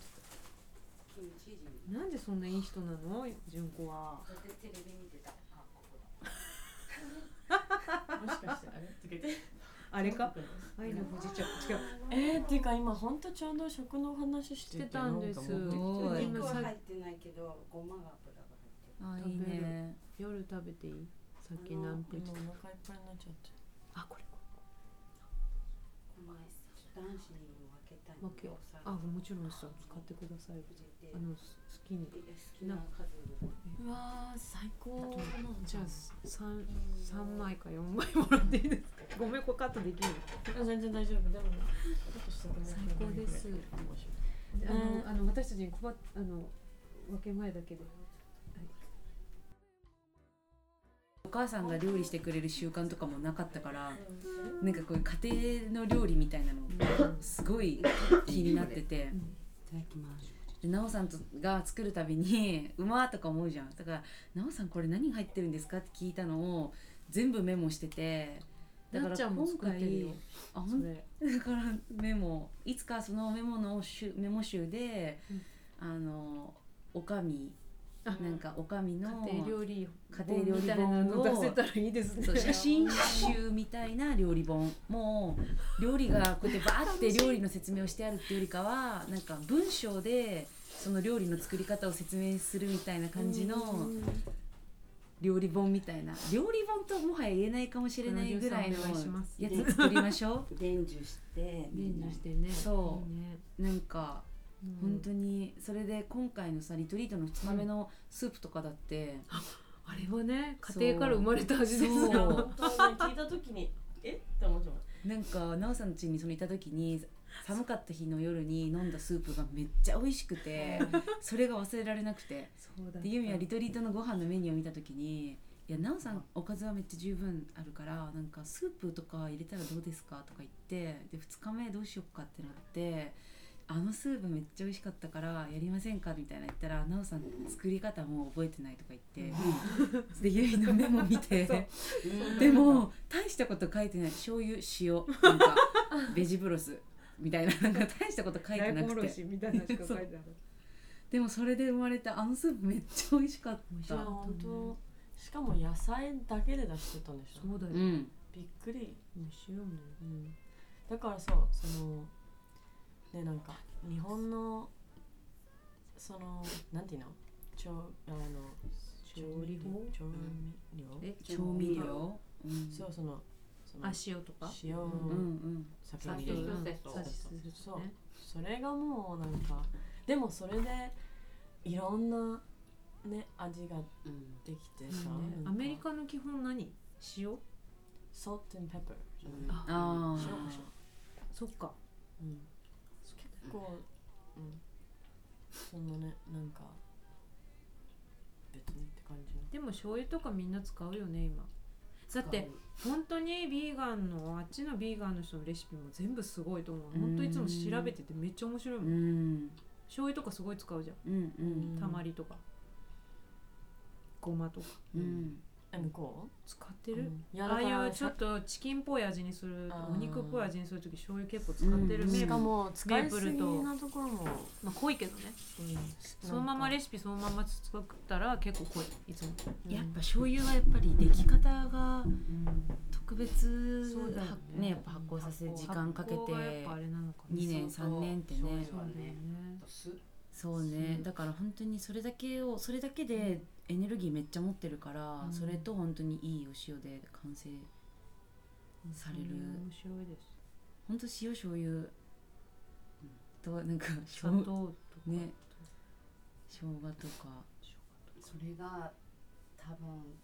キムチジミ。なんでそんないい人なの？純子は。それでテレビ見てた。あ、ここだ。もしかして。あれつけてあれか愛の不時着違う。えー、っていうか今ほんとちょうど食の話しててしてたんです今さ入ってないけど、ごまが油が入ってる。あいいね。夜食べていい？さっき何分今お腹いっぱいになっちゃって。あこれ。男子にたい分けよ。うあもちろんさ使ってくださいあのす好きに。好きな数うわー最高。じゃあ三三枚か四枚もらっていいですか？ごめんこれカットできるあ全然大丈夫。でもちょっと最高です。あの、あの私たちに配っあの分け前だけでお母さんが料理してくれる習慣とかもなかったからなんかこういう家庭の料理みたいなのすごい気になってて。いただきます。でなおさんとが作るたびに「うまー」とか思うじゃん。だから「なおさんこれ何入ってるんですか?」って聞いたのを全部メモしてて。だから今回あほんそれ。だからメモ。いつかそのメモの集メモ集で、うん。あのおかみあなんかおかみの家庭料理家庭料理みたいなの本を出せたらいいですね。写真集みたいな料理本もう料理がこうやってバーって料理の説明をしてあるっていうよりかはなんか文章でその料理の作り方を説明するみたいな感じの料理本みたいな。料理本ともはや言えないかもしれないぐらいのやつ作りましょ伝授して、伝授してね。そう。いいね。うなんかうん本当にそれで今回のさリトリートの2日目のスープとかだって、あれはね家庭から生まれた味ですよ。聞いた時にえ？って思っちゃう。なんか奈緒さん家にそのいた時に寒かった日の夜に飲んだスープがめっちゃ美味しくてそれが忘れられなくて。そうだでユミはリトリートのご飯のメニューを見た時に「いや奈緒さんおかずはめっちゃ十分あるからなんかスープとか入れたらどうですか?」とか言ってで2日目どうしよっかってなって「あのスープめっちゃ美味しかったからやりませんか?」みたいな言ったら奈緒さん作り方もう覚えてないとか言ってでユミのメモ見て。でも大したこと書いてない。醤油塩なんか ベジブロスみたいななんか大したこと書いてなくて。でもそれで生まれたあのスープめっちゃ美味しかっいやた本当。しかも野菜だけで出してたんでしょ？そうだよ、うん。びっくり、もう塩もうん、だからそうそのねなんか日本のそのなんていうの？調あの調理法？調味料、え？調味料？うん。そうそのそのあ塩とか？塩、うんうん入れる。そう。さしするそうね。それがもうなんかでもそれでいろんなね味がうん。できてさ、アメリカの基本何？塩？Salt and pepper じゃない、うんあ。あ塩。コショあそっか。うん、結構、うん、そんなねなんか別にって感じ。のでも醤油とかみんな使うよね今。だって本当にビーガンのあっちのビーガンの人のレシピも全部すごいと思う。本当いつも調べててめっちゃ面白いもうん。ん醤油とかすごい使うじゃんうんうん。たまりとか。ごまとか。うんえ向こ使ってる、ううんああいうちょっとチキンっぽい味にするあーお肉っぽい味にする時醤油結構使ってる、うん。メープルしかも使いすぎメープルとなところも、まあ濃いけどね。うん。そのままレシシピそのまま作ったら結構濃いいつも。やっぱ醤油はやっぱり出来方が特別そうだよね。はねやっぱ発酵させ時間かけて発酵がやっぱあれなのかな。2年3年ってね。そうだよね酢。そうね。だから本当にそれだけをそれだけでエネルギーめっちゃ持ってるから、うん。それと本当にいいお塩で完成される。面白いです。本当塩醤油。となんか砂糖とか。ね。生姜とか。それが多分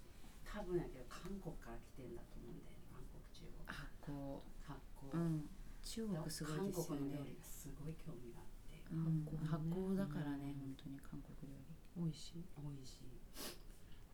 多分やけど韓国から来てんだと思うんだよね。韓国中国。発酵発酵、うん。中国すごいですよ韓国の料ね理がすごい興味があって。うん。発酵ね。発酵だからね本当に韓国料理。美味しい。美味しい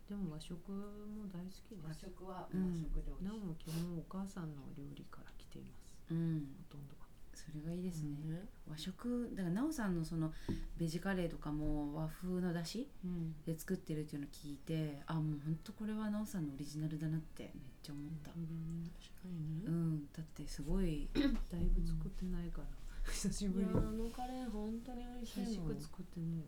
でも和食も大好きで和す食はうん。和食料理、なおも基本お母さんの料理から来ています。うん。ほとんどが。それがいいですね、ね和食だから奈緒さんのそのベジカレーとかも和風のだしうん。で作ってるっていうのを聞いてあもう本当これは奈緒さんのオリジナルだなってめっちゃ思った、確かにね、うん。だってすごい。だいぶ作ってないから。久しぶり。にいやあのカレー本当に美味しいもんく作ってね。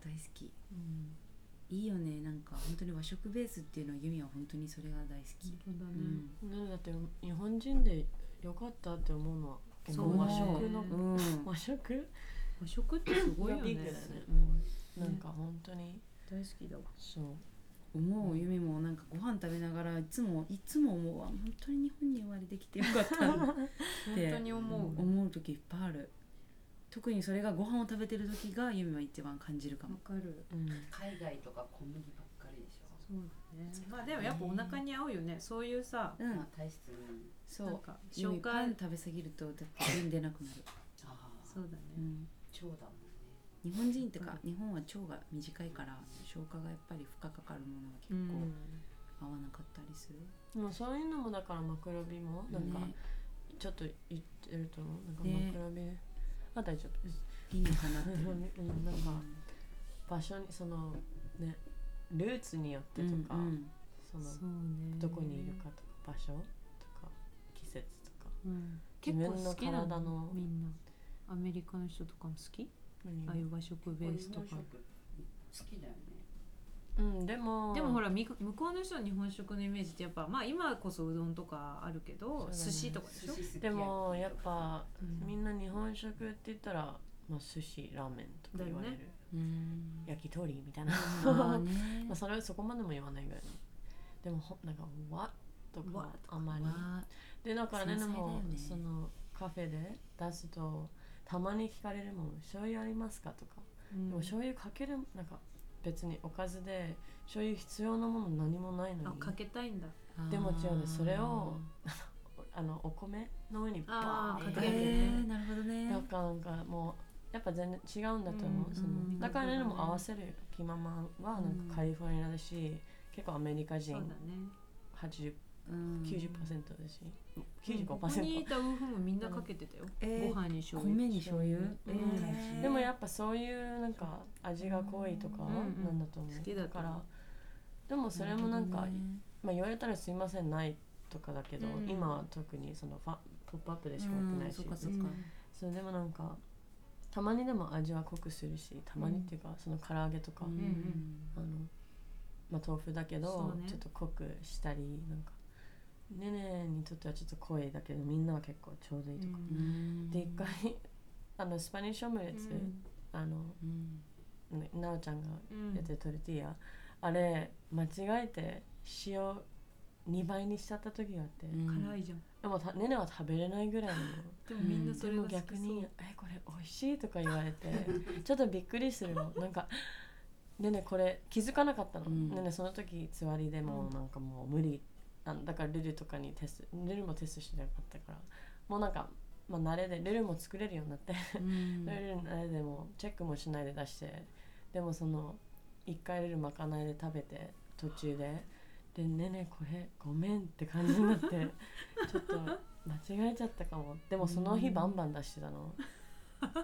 大好き。うんいいよねなんか本当に和食ベースっていうのはユミは本当にそれが大好き、本当だうね、ん。ねだって日本人でよかったって思うのはそう。和食の、うん。和食？和食ってすごいよね。ね。うん。なんか本当に。大好きだわ。そう。思うユミもなんかご飯食べながらいつもいつも思うわ。本当に日本に生まれてきてよかったな 本当に思う、思う時いっぱいある特にそれがご飯を食べてる時がユミは一番感じるかも。わかる。うん。海外とか小麦ばっかりでしょ、そうだね。まあでもやっぱお腹に合うよね。そういうさうん。まあ体質にそう。なんか消化食べ過ぎるとだって便出なくなる、ああそうだね、うん、腸だもんね。日本人ってか日本は腸が短いから消化がやっぱり負荷かかるものが結構合わなかったりする、でもそういうのもだからマクロビもなんかね。ちょっと言ってると思う。なんかね。マクロビ、あ大丈夫です。理にかなってるうん。なんか場所にそのねルーツによってとか、うんうん。そのどこにいるかとか場所とか季節とかうん、自結分の構好きな体のみんな。アメリカの人とかも好き？ああいう和食ベースとか。好きだよねうんでも。でもほらみ向こうの人の日本食のイメージってやっぱまあ今こそうどんとかあるけど、寿司とかでしょ？でもやっぱ、うん。みんな日本食って言ったら、まあ、寿司ラーメンとか言われる、うん。焼き鳥みたいな。まあそれはそこまでも言わないぐらい。のでもほなんか「わ」とか？あんまり。わでだからねでもねそのカフェで出すとたまに聞かれるもん「醤油ありますか?」とか、うん。でも醤油かけるなんか別におかずで醤油必要なもの何もないのに。あかけたいんだ。ーでも違うねそれを あのお米の上にバーンあーかけるえー、なるほどね。だからなんかもうやっぱ全然違うんだと思う、うんそのうん。だからねでも合わせるよキママはなんかカリフォルニアだし、結構アメリカ人。そうだね。80うん90%だし、こ95%、こにいたウーフもみんなかけてたよ、えー。ご飯に醤油。米に醤油、うん。えーでもやっぱそういうなんか味が濃いとかうんなんだと思う、好きだと。思うから。でもそれもなんか、ねまあ、言われたらすいませんないとかだけど、うん。今は特にそのファポップアップでしか売ってないし、うん。そそっか。うん。そうでもなんかたまにでも味は濃くするしたまにっていうか、その唐揚げとか、うん。あのまあ、豆腐だけど、ね。ちょっと濃くしたりなんかねねにとってはちょっと濃いだけどみんなは結構ちょうどいいとか、うん。で一回あのスパニッシュオムレツ、うん。あのうん。ねなおちゃんがうん。やってるトルティーヤ、あれ間違えて塩2倍にしちゃった時があって、うん。辛いじゃん。でもたねねは食べれないぐらいの。でもみんなそでもれが好きそう。逆に「えこれ美味しい?」とか言われて ちょっとびっくりするの。なんかねねこれ気づかなかったの、うん。ねねその時つわりでもうなんかもう無理あだからルルとかにテストルルもテストしてなかったからもうなんか、まあ、慣れでルルも作れるようになってうん。ルルの慣れでもチェックもしないで出してでもその一回ルルまかないで食べて途中ででねねこれごめんって感じになって ちょっと間違えちゃったかも。でもその日バンバン出してたの。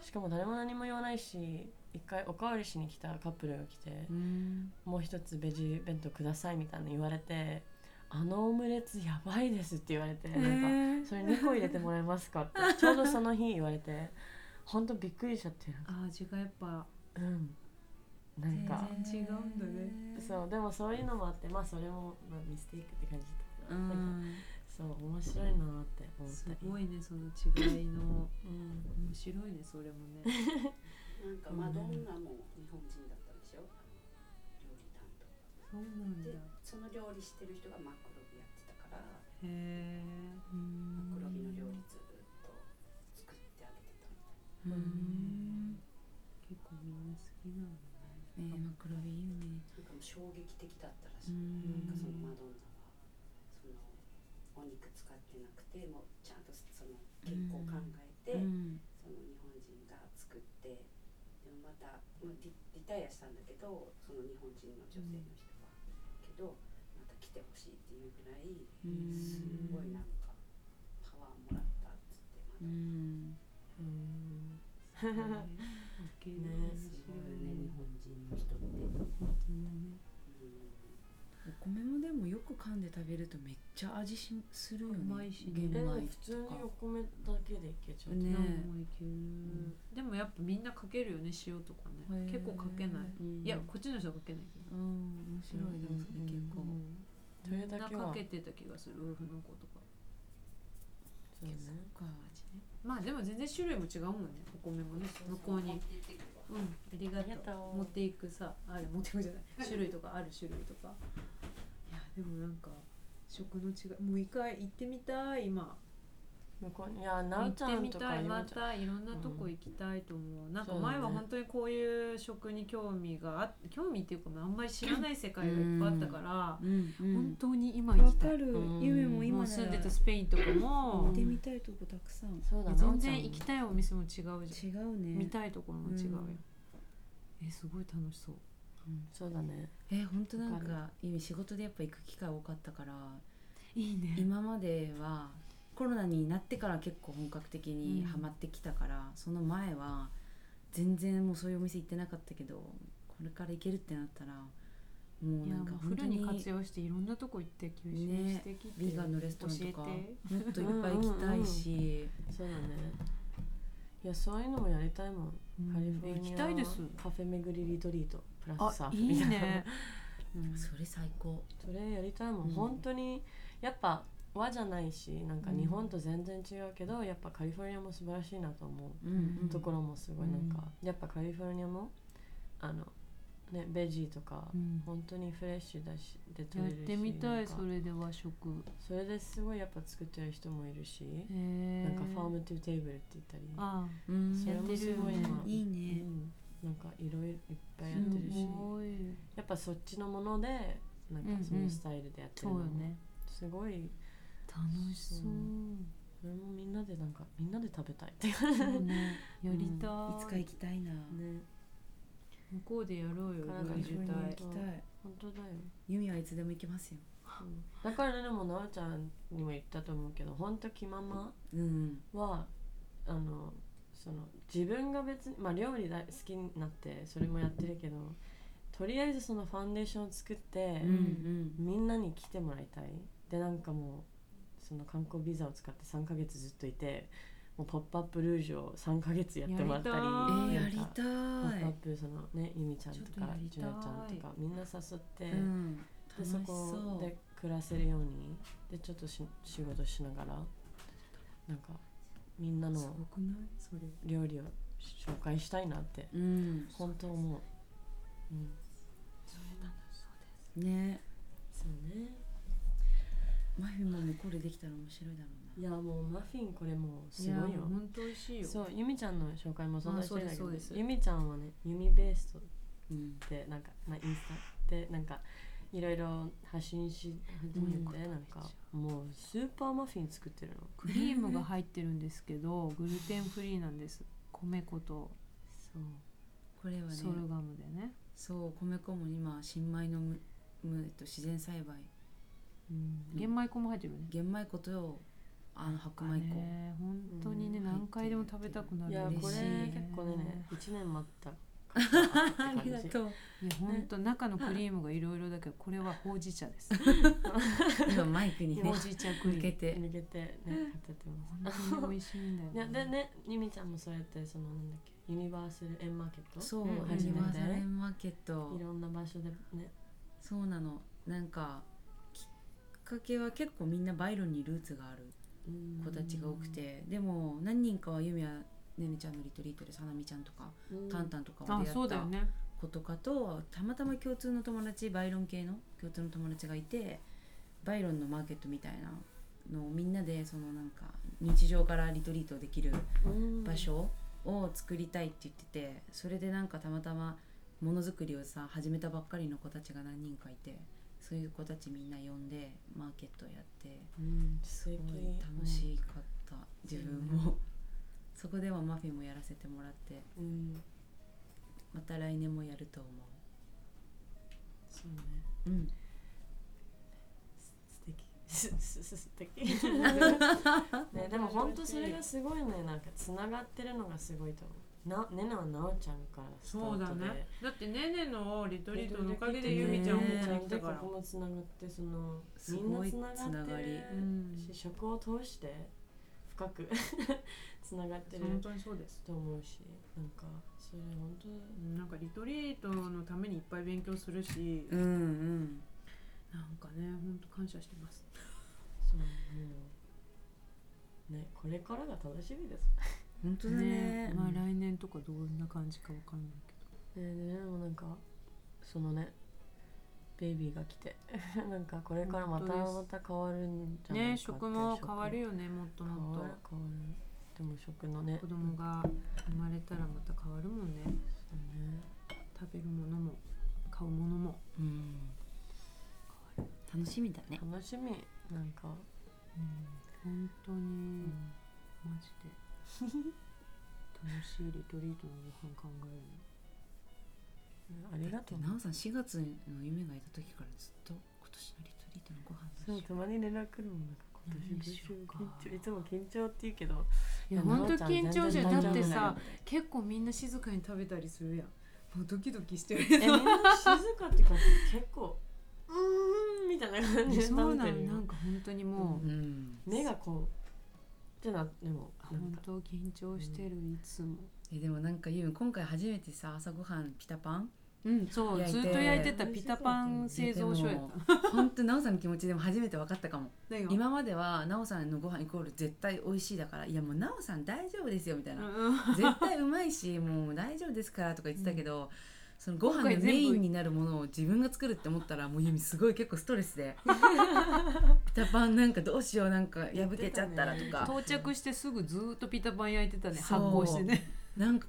しかも誰も何も言わないし一回おかわりしに来たカップルが来てうん。もう一つベジ弁当くださいみたいな言われてあのオムレツやばいですって言われてなんかそれ2個入れてもらえますかって ちょうどその日言われて本当びっくりしちゃって。あ味がやっぱうん。なんか。全然違うんだね。そうでもそういうのもあってまあそれも、まあ、ミステイクって感じだった。うけど、なんそう面白いなって思ったすりごいねその違いの。うん。面白いねそれもね。なんかマドンナも日本人だそうなんだ。でその料理してる人がマクロビやってたからへえマクロビの料理ずっと作ってあげてたみたいうん。結構みんな好きなんだえー、マクロビいいよね。なんかもう衝撃的だったらしい、うん。なんかそのマドンナはそのお肉使ってなくてもうちゃんとその結構考えて、うん。その日本人が作ってでもまた、まあ、リリタイアしたんだけどその日本人の女性の人は、けどまた来てほしいっていうぐらいうん。すごいなんかパワーもらったっつってまだ、うん。う んすごいね面す白ごいいね日本人の人って、本当にね。うお米もでもよく噛んで食べるとめっちゃ味しするよねうまいし普通にお米だけでいけちゃう、ね何もいける、でもやっぱみんなかけるよね塩とかね。結構かけない、うん。いやこっちの人はかけないけど、うん面白いでもそれ結構。それだけは。みんなかけてた気がするウルフの子とか。そうね。かまあでも全然種類も違うもんねお米もね。向こうに。うん。ありがありがとう。とう持っていくさ。あれ持っていくじゃない。種類とかある種類とか。いやでもなんか食の違いもう一回行ってみたい今。向こうに。いやな行っおちゃてみたいん。とかゆめまちゃんたいろんなとこ行きたいと思う、なんかそうだね。前は本当にこういう食に興味があ興味っていうかあんまり知らない世界がいっぱいあったから、うん本当に今行きたい。る。うん。夢もも今住んでたスペインとかも。行ってみたいとこたくさん。そうだな全然行きたいお店も違うじゃん、違うね。見たいところも違うよ、うん。えすごい楽しそうそうだね。え本当なんわかか今仕事でやっぱ行く機会多かったからいいね。今まではコロナになってから結構本格的にハマってきたから、その前は全然もうそういうお店行ってなかったけどこれから行けるってなったらもういやなんかもうフルに本当に活用していろんなとこ行って吸収ねしてきて、ビーガンのレストランとか教えて。もっといっぱい行きたいし。そうだね。いやそういうのもやりたいもん、リフォルニア行きたいです。カフェ巡りリトリートプラあスサーフいいみたいな。ね。うん。それ最高。それやりたいもん、うん。本当にやっぱ和じゃないしなんかうん。日本と全然違うけど、やっぱカリフォルニアも素晴らしいなと思う、うんところもすごいなんか、やっぱカリフォルニアもあのねベジとか、うん。本当にフレッシュだしでやっ取れるしてみたないそれで和食。それですごいやっぱ作ってる人もいるし、なんか farm to table って言ったり。あうん。それもすごいやってる今いいね。うん、なんかいろいろいっぱいやすってるしやっぱそっちのものでなんかそのスタイルでやってるのもそうよねすごい楽しそう。それもみんなでなんかみんなで食べたい。っていうそうね。やりたい。いつか行きたいな。ね。向こうでやろうよカナダルージュカリフォルニア隊行きたい。本当だよ、ユミはいつでも行けますよ。うん。だからでもなおちゃんにも言ったと思うけど本当気ままうん。はあのその自分が別にまあ料理大好きになってそれもやってるけどとりあえずそのファンデーションを作って、うんみんなに来てもらいたい。でなんかもうその観光ビザを使って3ヶ月ずっといてもうポップアップルージュを3ヶ月やってもらったりやりたい。ポップアッいプそのねゆみちゃんとかやりたい。ジュナちゃんとかみんな誘って、うん。でそこで暮らせるようにでちょっとし仕事しながらなんかみんなの料理を紹介したいなってうん。本当思う、うん、ね。そうね。マフィンも向こうでできたら面白いだろいやもうマフィンこれもうすごいよ。や本当美味しいよ。そうゆみちゃんの紹介もそんなしてないけどゆみちゃんはねゆみベーストうなうん。でなんか、まあ、インスタでなんかいろいろ発信し始めて、なんかもうスーパーマフィン作ってるの？クリームが入ってるんですけどグルテンフリーなんです。米粉と。そう。これはねソルガムでね。そう米粉も今新米のむむと自然栽培。うん。玄米粉も入ってるよね。玄米粉とあの白米粉、ね本当にね、うん。何回でも食べたくなる。いやこれ結構ね1年待ったありがとう。いや本当中のクリームがいろいろだけどこれはほうじ茶です。今マイクにねほうじ茶クリーム。向けて。抜けてね立ててます。本当に美味しいんだよいやでねゆみちゃんもそうやってそのなんだっけユニバーサルエンマーケットそう、うんユ初めニバーサルてマーケット。いろんな場所でね。そうなの。なんかきっかけは結構みんなバイロンにルーツがある子たちが多くてでも何人かはゆみやねねちゃんのリトリートでさなみちゃんとか、タンタンとかはあ出会ったそうだよね。子とかとたまたま共通の友達バイロン系の共通の友達がいてバイロンのマーケットみたいなのをみんなでそのなんか日常からリトリートできるうん。場所を作りたいって言っててそれでなんかたまたまものづくりをさ始めたばっかりの子たちが何人かいてそういう子たちみんな呼んでマーケットやってうん。素すごい敵楽しかった、自分もそこではマフィンもやらせてもらってうん。また来年もやると思そうね。ううん素敵。すすす素敵。ねでも本当それがすごいねなんかつながってるのがすごいと思う。なねなはなおちゃんからスタそうだートでね。だってねねのリトリートのおかげでゆみちゃんもねここに来たから。ここもつながってそのすみんなつながつながりってるうん。し食を通して深くつながってる本当にそうです。と思うしなんかそれ本当うんなんかリトリートのためにいっぱい勉強するし、うんうん。なんかね本当感謝してます。そうもう。ねこれからが楽しみです。本当だね。まあ来年とかどんな感じかわかんないけねでもなんかそのねベイビーが来て なんかこれからまたまた変わるんじどねゃないかって食も変わるよねもっと変もっわる変わるでも食のね。と子供が生まれたらまた変わるもんね。そうね。食べるものも買うものも、うん。楽しみだね。楽しみ。なんか、本当うに、ん。マジで。楽しいリトリートのご飯考えありがとう。なおさん4月の夢がいた時からずっと今年のリトリートのご飯そうたまに連絡来るもんなんかいつも緊張って言うけどるいや本当緊張しちゃう。だってさえ結構みんな静かに食べたりするやん。もうドキドキしてるみんな静かっていうか結構うーんみたいな感じでそうなの食べてるよ。なんか本当にもう、ううん。目がこうってなでも本か。当緊張してる、いつも。えでもなんかゆう今回初めてさ朝ごはんピタパンうんそうずっと焼いてたピタパン製造所やっ本当なおさんの気持ちでも初めて分かったかも。今まではなおさんのご飯イコール絶対美味しいだからいやもうなおさん大丈夫ですよみたいな、うん絶対うまいしもう大丈夫ですからとか言ってたけど、そのご飯のメインになるものを自分が作るって思ったらもうゆみすごい結構ストレスで。ピタパンなんかどうしようなんか破けちゃったらとか、到着してすぐずーっとピタパン焼いてたね。発酵してね。なんか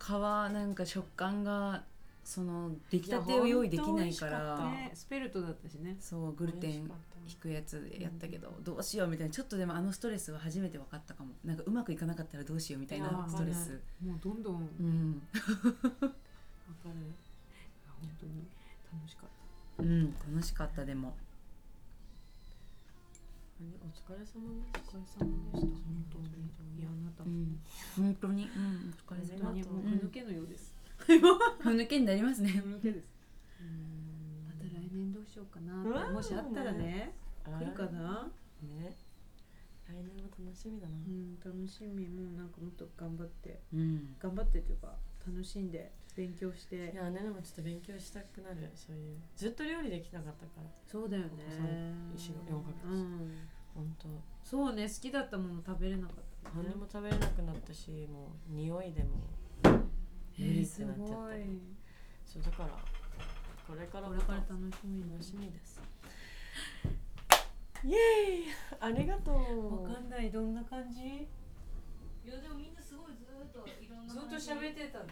皮なんか食感がその出来たてを用意できないから。本ね。スペルトだったしね。そうグルテン引くやつやったけど、どうしようみたいな。ちょっとでもあのストレスは初めて分かったかも。なんかうまくいかなかったらどうしようみたいなストレス。もうどんどんうん。る。本当に楽しかった。うん楽しかったでも。お疲れ様です。お疲れ様でした。本当に。いやあなた。もうん。本当に。うん。お疲れ様。ありがとうもうふぬけのようです ふぬけになりますね。ふぬけです。うんまた来年どうしようかなもしあったらねあ来るかな？ね。来年も楽しみだな。うん楽しみ。もうなんかもっと頑張って。うん。頑張ってというか楽しんで勉強しいてやねでもちょっと勉強したくなるそういう。ずっと料理できなかったから。そうだよね。ここ三四五四ヶ月うん。本当。そうね好きだったもの食べれなかった何も食べれなくなったしもう匂いでも無理ってなっちゃったそうだからこれからこれから楽しみに楽しみです。イエーイ。ありがとう。わかんない。どんな感じ？いやでもみんなすごいずーっといろんなずっと話喋ってたの。ね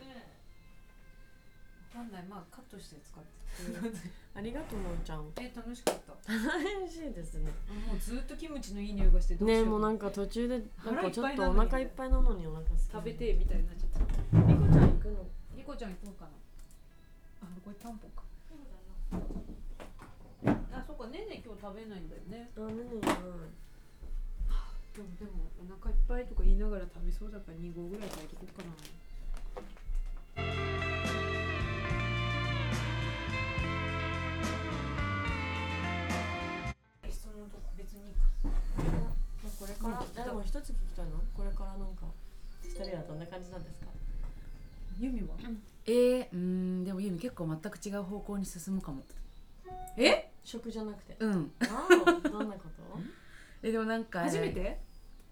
わかんない。まあカットして使って。ありがとうのんちゃん。え楽しかった。楽しいですね。もうずっとキムチのいい匂いがしてどうしよう。ねもうなんか途中でなんかちょっとお腹腹いっぱいなのにお腹す食べてみたいになっちゃった。リコちゃん行くのリコちゃん行こうかな。あこれタンポンかあそっかねね今日食べないんだよね。あねねでもでもお腹いっぱいとか言いながら食べそうだから2合ぐらい炊いとこうかな。質問とか別にいいかこれから、うん。でも一つ聞きたいの？これからなんか二人はどんな感じなんですか？ユミは？えー、うーんでもユミ結構全く違う方向に進むかも。え？食じゃなくて？うん。ああどんなこと？えでもなんか初めて？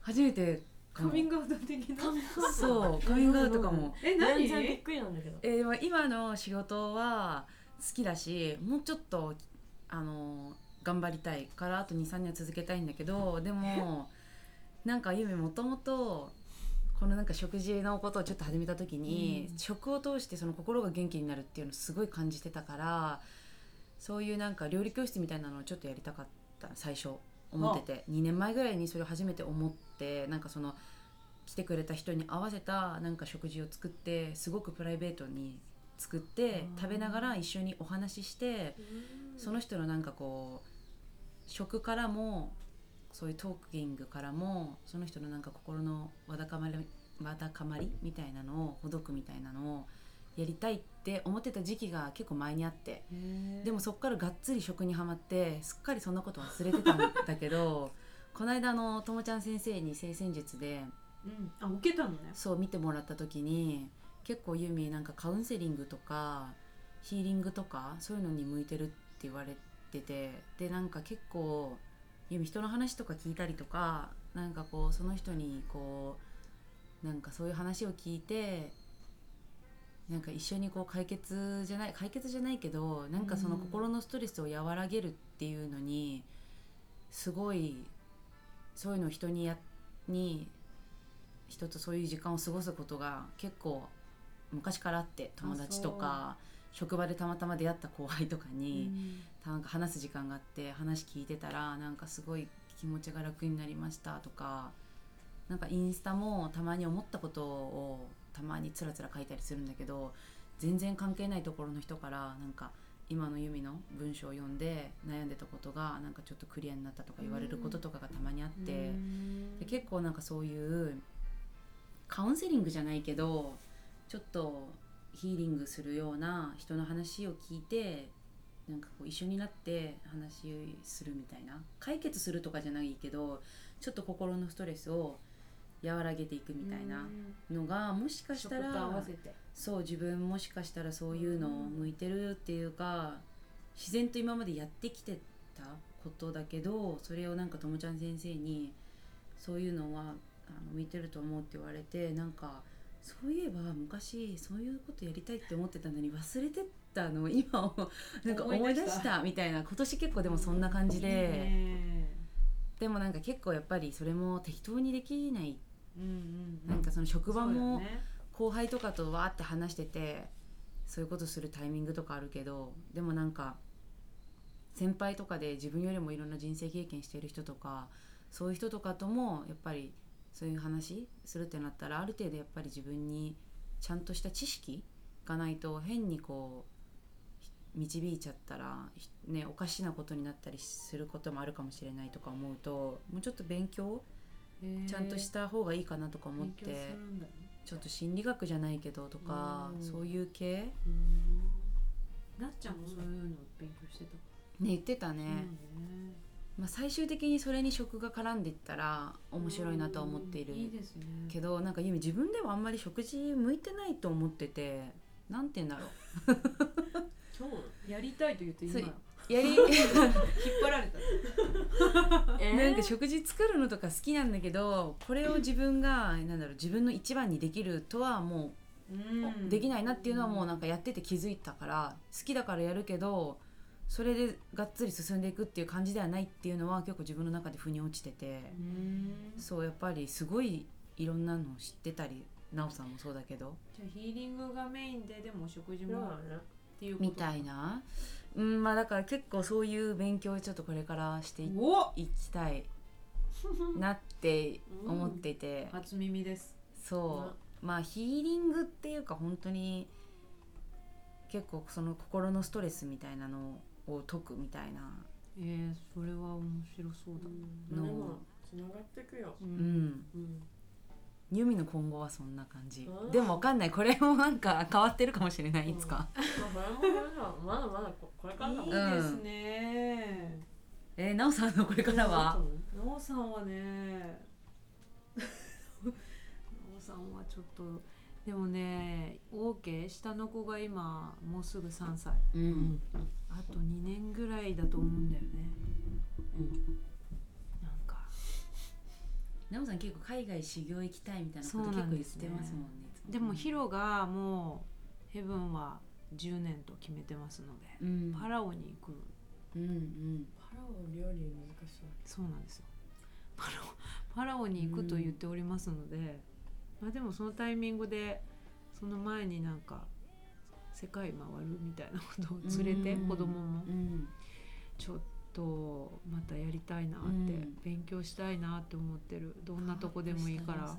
初めてかも。カミングアウト的な？そうカミングアウトかも。え何？全然びっくりなんだけど。えーでも今の仕事は好きだしもうちょっとあの頑張りたいからあと23年は続けたいんだけどでもなんかゆみもともとこのなんか食事のことをちょっと始めた時に、食を通してその心が元気になるっていうのをすごい感じてたからそういうなんか料理教室みたいなのをちょっとやりたかった最初思ってて。2年前ぐらいにそれを初めて思ってなんかその来てくれた人に合わせたなんか食事を作ってすごくプライベートに作って食べながら一緒にお話ししてその人のなんかこう食からもそういうトーキングからもその人のなんか心のわだかまりわだかまりみたいなのをほどくみたいなのをやりたいって思ってた時期が結構前にあってでもそっからがっつり食にはまってすっかりそんなこと忘れてたんだけど この間あのともちゃん先生に性戦術でうん。あ受けたのね。そう見てもらった時に結構ユミなんかカウンセリングとかヒーリングとかそういうのに向いてるって言われててでなんか結構人の話とか聞いたりとかなんかこうその人にこうなんかそういう話を聞いてなんか一緒にこう解決じゃない解決じゃないけどなんかその心のストレスを和らげるっていうのにすごいそういうのを人にやに人とそういう時間を過ごすことが結構昔からあって友達とか職場でたまたま出会った後輩とかに、なんか話す時間があって話聞いてたらなんかすごい気持ちが楽になりましたとかなんかインスタもたまに思ったことをたまにつらつら書いたりするんだけど全然関係ないところの人からなんか今のユミの文章を読んで悩んでたことがなんかちょっとクリアになったとか言われることとかがたまにあって。で結構なんかそういうカウンセリングじゃないけどちょっとヒーリングするような人の話を聞いてなんかこう一緒になって話するみたいな解決するとかじゃないけどちょっと心のストレスを和らげていくみたいなのがもしかしたらそう自分もしかしたらそういうのを向いてるっていうか自然と今までやってきてたことだけどそれをなんかともちゃん先生にそういうのはあの向いてると思うって言われてなんかそういえば昔そういうことやりたいって思ってたのに忘れてたのを今をなんか思い出した。みたいな。今年結構でもそんな感じで。でもなんか結構やっぱりそれも適当にできない。うんうんなんかその職場もね。後輩とかとわーって話しててそういうことするタイミングとかあるけどでもなんか先輩とかで自分よりもいろんな人生経験している人とかそういう人とかともやっぱりそういう話するってなったらある程度やっぱり自分にちゃんとした知識がないと変にこうひ導いちゃったら、ひね、おかしなことになったりすることもあるかもしれないとか思うともうちょっと勉強ちゃんとした方がいいかなとか思って。ね。ちょっと心理学じゃないけどとか、うん。そういう系？なっちゃんもそういうの勉強してた？ね言ってたね、まあ、最終的にそれに食が絡んでいったら面白いなとは思っているいいですね。けどなんかゆみ自分ではあんまり食事向いてないと思っててなんて言うんだろう今日やりたいと言って今。そう 引っやり張られた。なんか食事作るのとか好きなんだけどこれを自分がなんだろう自分の一番にできるとはもうできないなっていうのはもうなんかやってて気づいたから好きだからやるけどそれでがっつり進んでいくっていう感じではないっていうのは結構自分の中で腑に落ちてて。そうやっぱりすごいいろんなの知ってたりなおさんもそうだけど。じゃあヒーリングがメインででも食事もっていうみたいな。うんまあだから結構そういう勉強をちょっとこれからしていおいきたいなって思っていて、初耳です。そう。まあヒーリングっていうか本当に結構その心のストレスみたいなのを解くみたいな。えー、それは面白そうだ。の。でもつながってくよ。ううん。うんユミの今後はそんな感じ。うんでもわかんない。これもなんか変わってるかもしれない。いつか、まだまだまだここれからだもんいいですね、えー、なおさんのこれからは？なおさんはね。なおさんはちょっとでもね OK 下の子が今もうすぐ3歳。うん。あと2年ぐらいだと思うんだよね。なん。かなおさん結構海外修行行きたいみたいなこと結構言ってますもんねいつもでもヒロがもうヘブンは10年と決めてますので、うん。パラオに行く。うんうん。パラオ料理難しそう。そうなんですよ。パラオパラオに行くと言っておりますので、まあでもそのタイミングでその前になんか世界回るみたいなことを連れてうん子供も。うん。ちょっとまたやりたいなって、うん勉強したいなって思ってるどんなとこでもいいから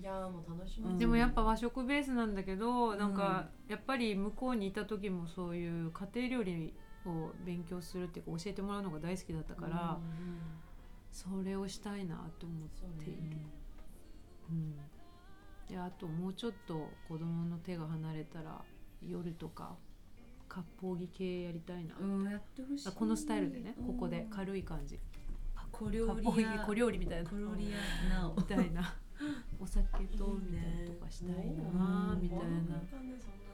いやもう楽しみ、うんでもやっぱ和食ベースなんだけど、なんかやっぱり向こうにいた時もそういう家庭料理を勉強するっていうか教えてもらうのが大好きだったから、それをしたいなと思っている。うん、であともうちょっと子供の手が離れたら夜とか割烹着系やりたいな、うんやってほしいこのスタイルでねここで軽い感じ小料理小料理みたいな小料理屋なおみたいなお酒とみたいなとかしたいなみたいな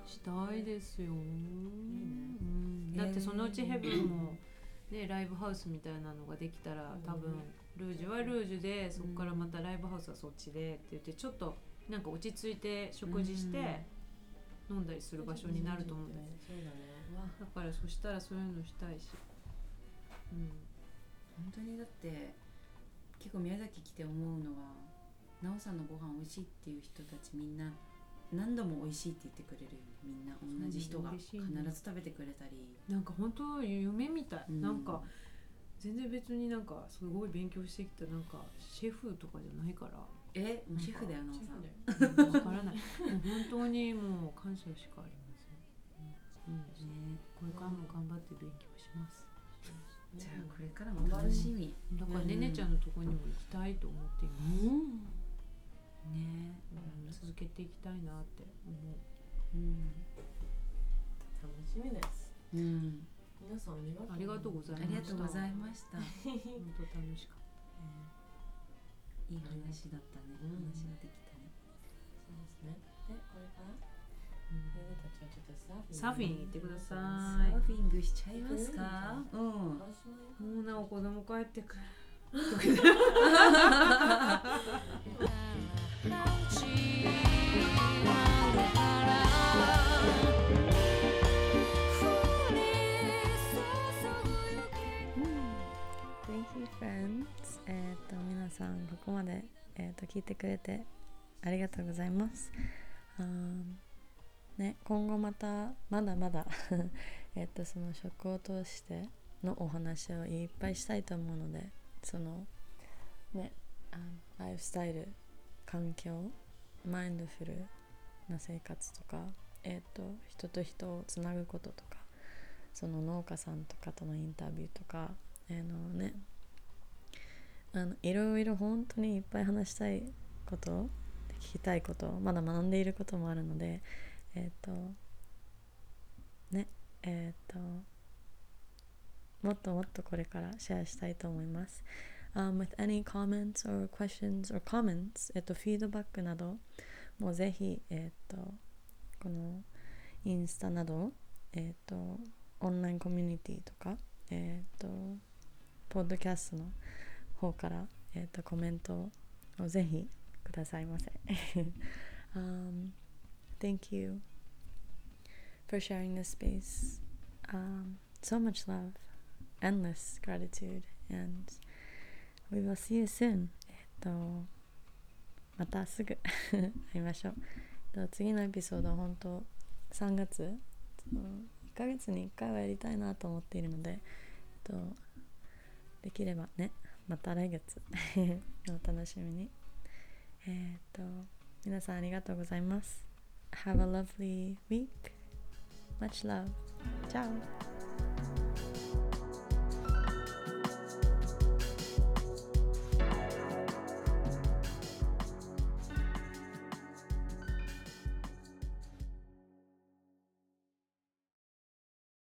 したいですよ、うん、だってそのうちヘブンも、ね、ライブハウスみたいなのができたら多分ルージュはルージュでそこからまたライブハウスはそっちでって言ってちょっとなんか落ち着いて食事して飲んだりする場所になると思うんだよね。そうだね。わ。だからそしたらそういうのしたいし、うん、本当にだって結構宮崎来て思うのはなおさんのご飯美味しいっていう人たちみんな何度も美味しいって言ってくれるよね。みんな同じ人が必ず食べてくれたり、なんか本当夢みたい、うん。なんか全然別になんかすごい勉強してきたなんかシェフとかじゃないから。え？シェフだよな。おさんフだよ。わからない。本当にもう感謝しかありません、うん。ねこれからも頑張って勉強します。じゃあこれからも楽しみ。だからねねちゃんのところにも行きたいと思っています、ね。続けていきたいなって思う。うん、楽しみです。うん、皆さんありがとうありがとうございあますりがとうございました、ね、本当楽しかった。いい話だったね、うん。話ができたね。そうですね。でこれからうん。ねねたちはちょっとサーフィン行ってくださサい。ーフィングしちゃいますか？うん。もうなお子供帰ってくる「さんここまで、えー、と聞いてくれてありがとうございます。あね、今後またまだまだ えとその食を通してのお話をいっぱいしたいと思うのでそのねあのライフスタイル環境マインドフルな生活とか、えっと人と人をつなぐこととかその農家さんとかとのインタビューとかあのねあのいろいろ本当にいっぱい話したいこと聞きたいことまだ学んでいることもあるのでえっ、とねえっ、ともっともっとこれからシェアしたいと思います。Um, with any comments or questions or comments, えっと、フィードバックなどもうぜひ、えっと、このインスタなど、えっと、オンラインコミュニティとか、えっと、ポッドキャストの方から、えっと、コメントをぜひくださいませ。um, thank you for sharing this space. Um, so much love, endless gratitude, and we will see you soon. えっと、またすぐ会いましょう。えっと次のエピソードは本当3月1ヶ月に1回はやりたいなと思っているので、えっと、できればね、また来月のお楽しみに。えっと、皆さんありがとうございます。Have a lovely week. Much love. Ciao.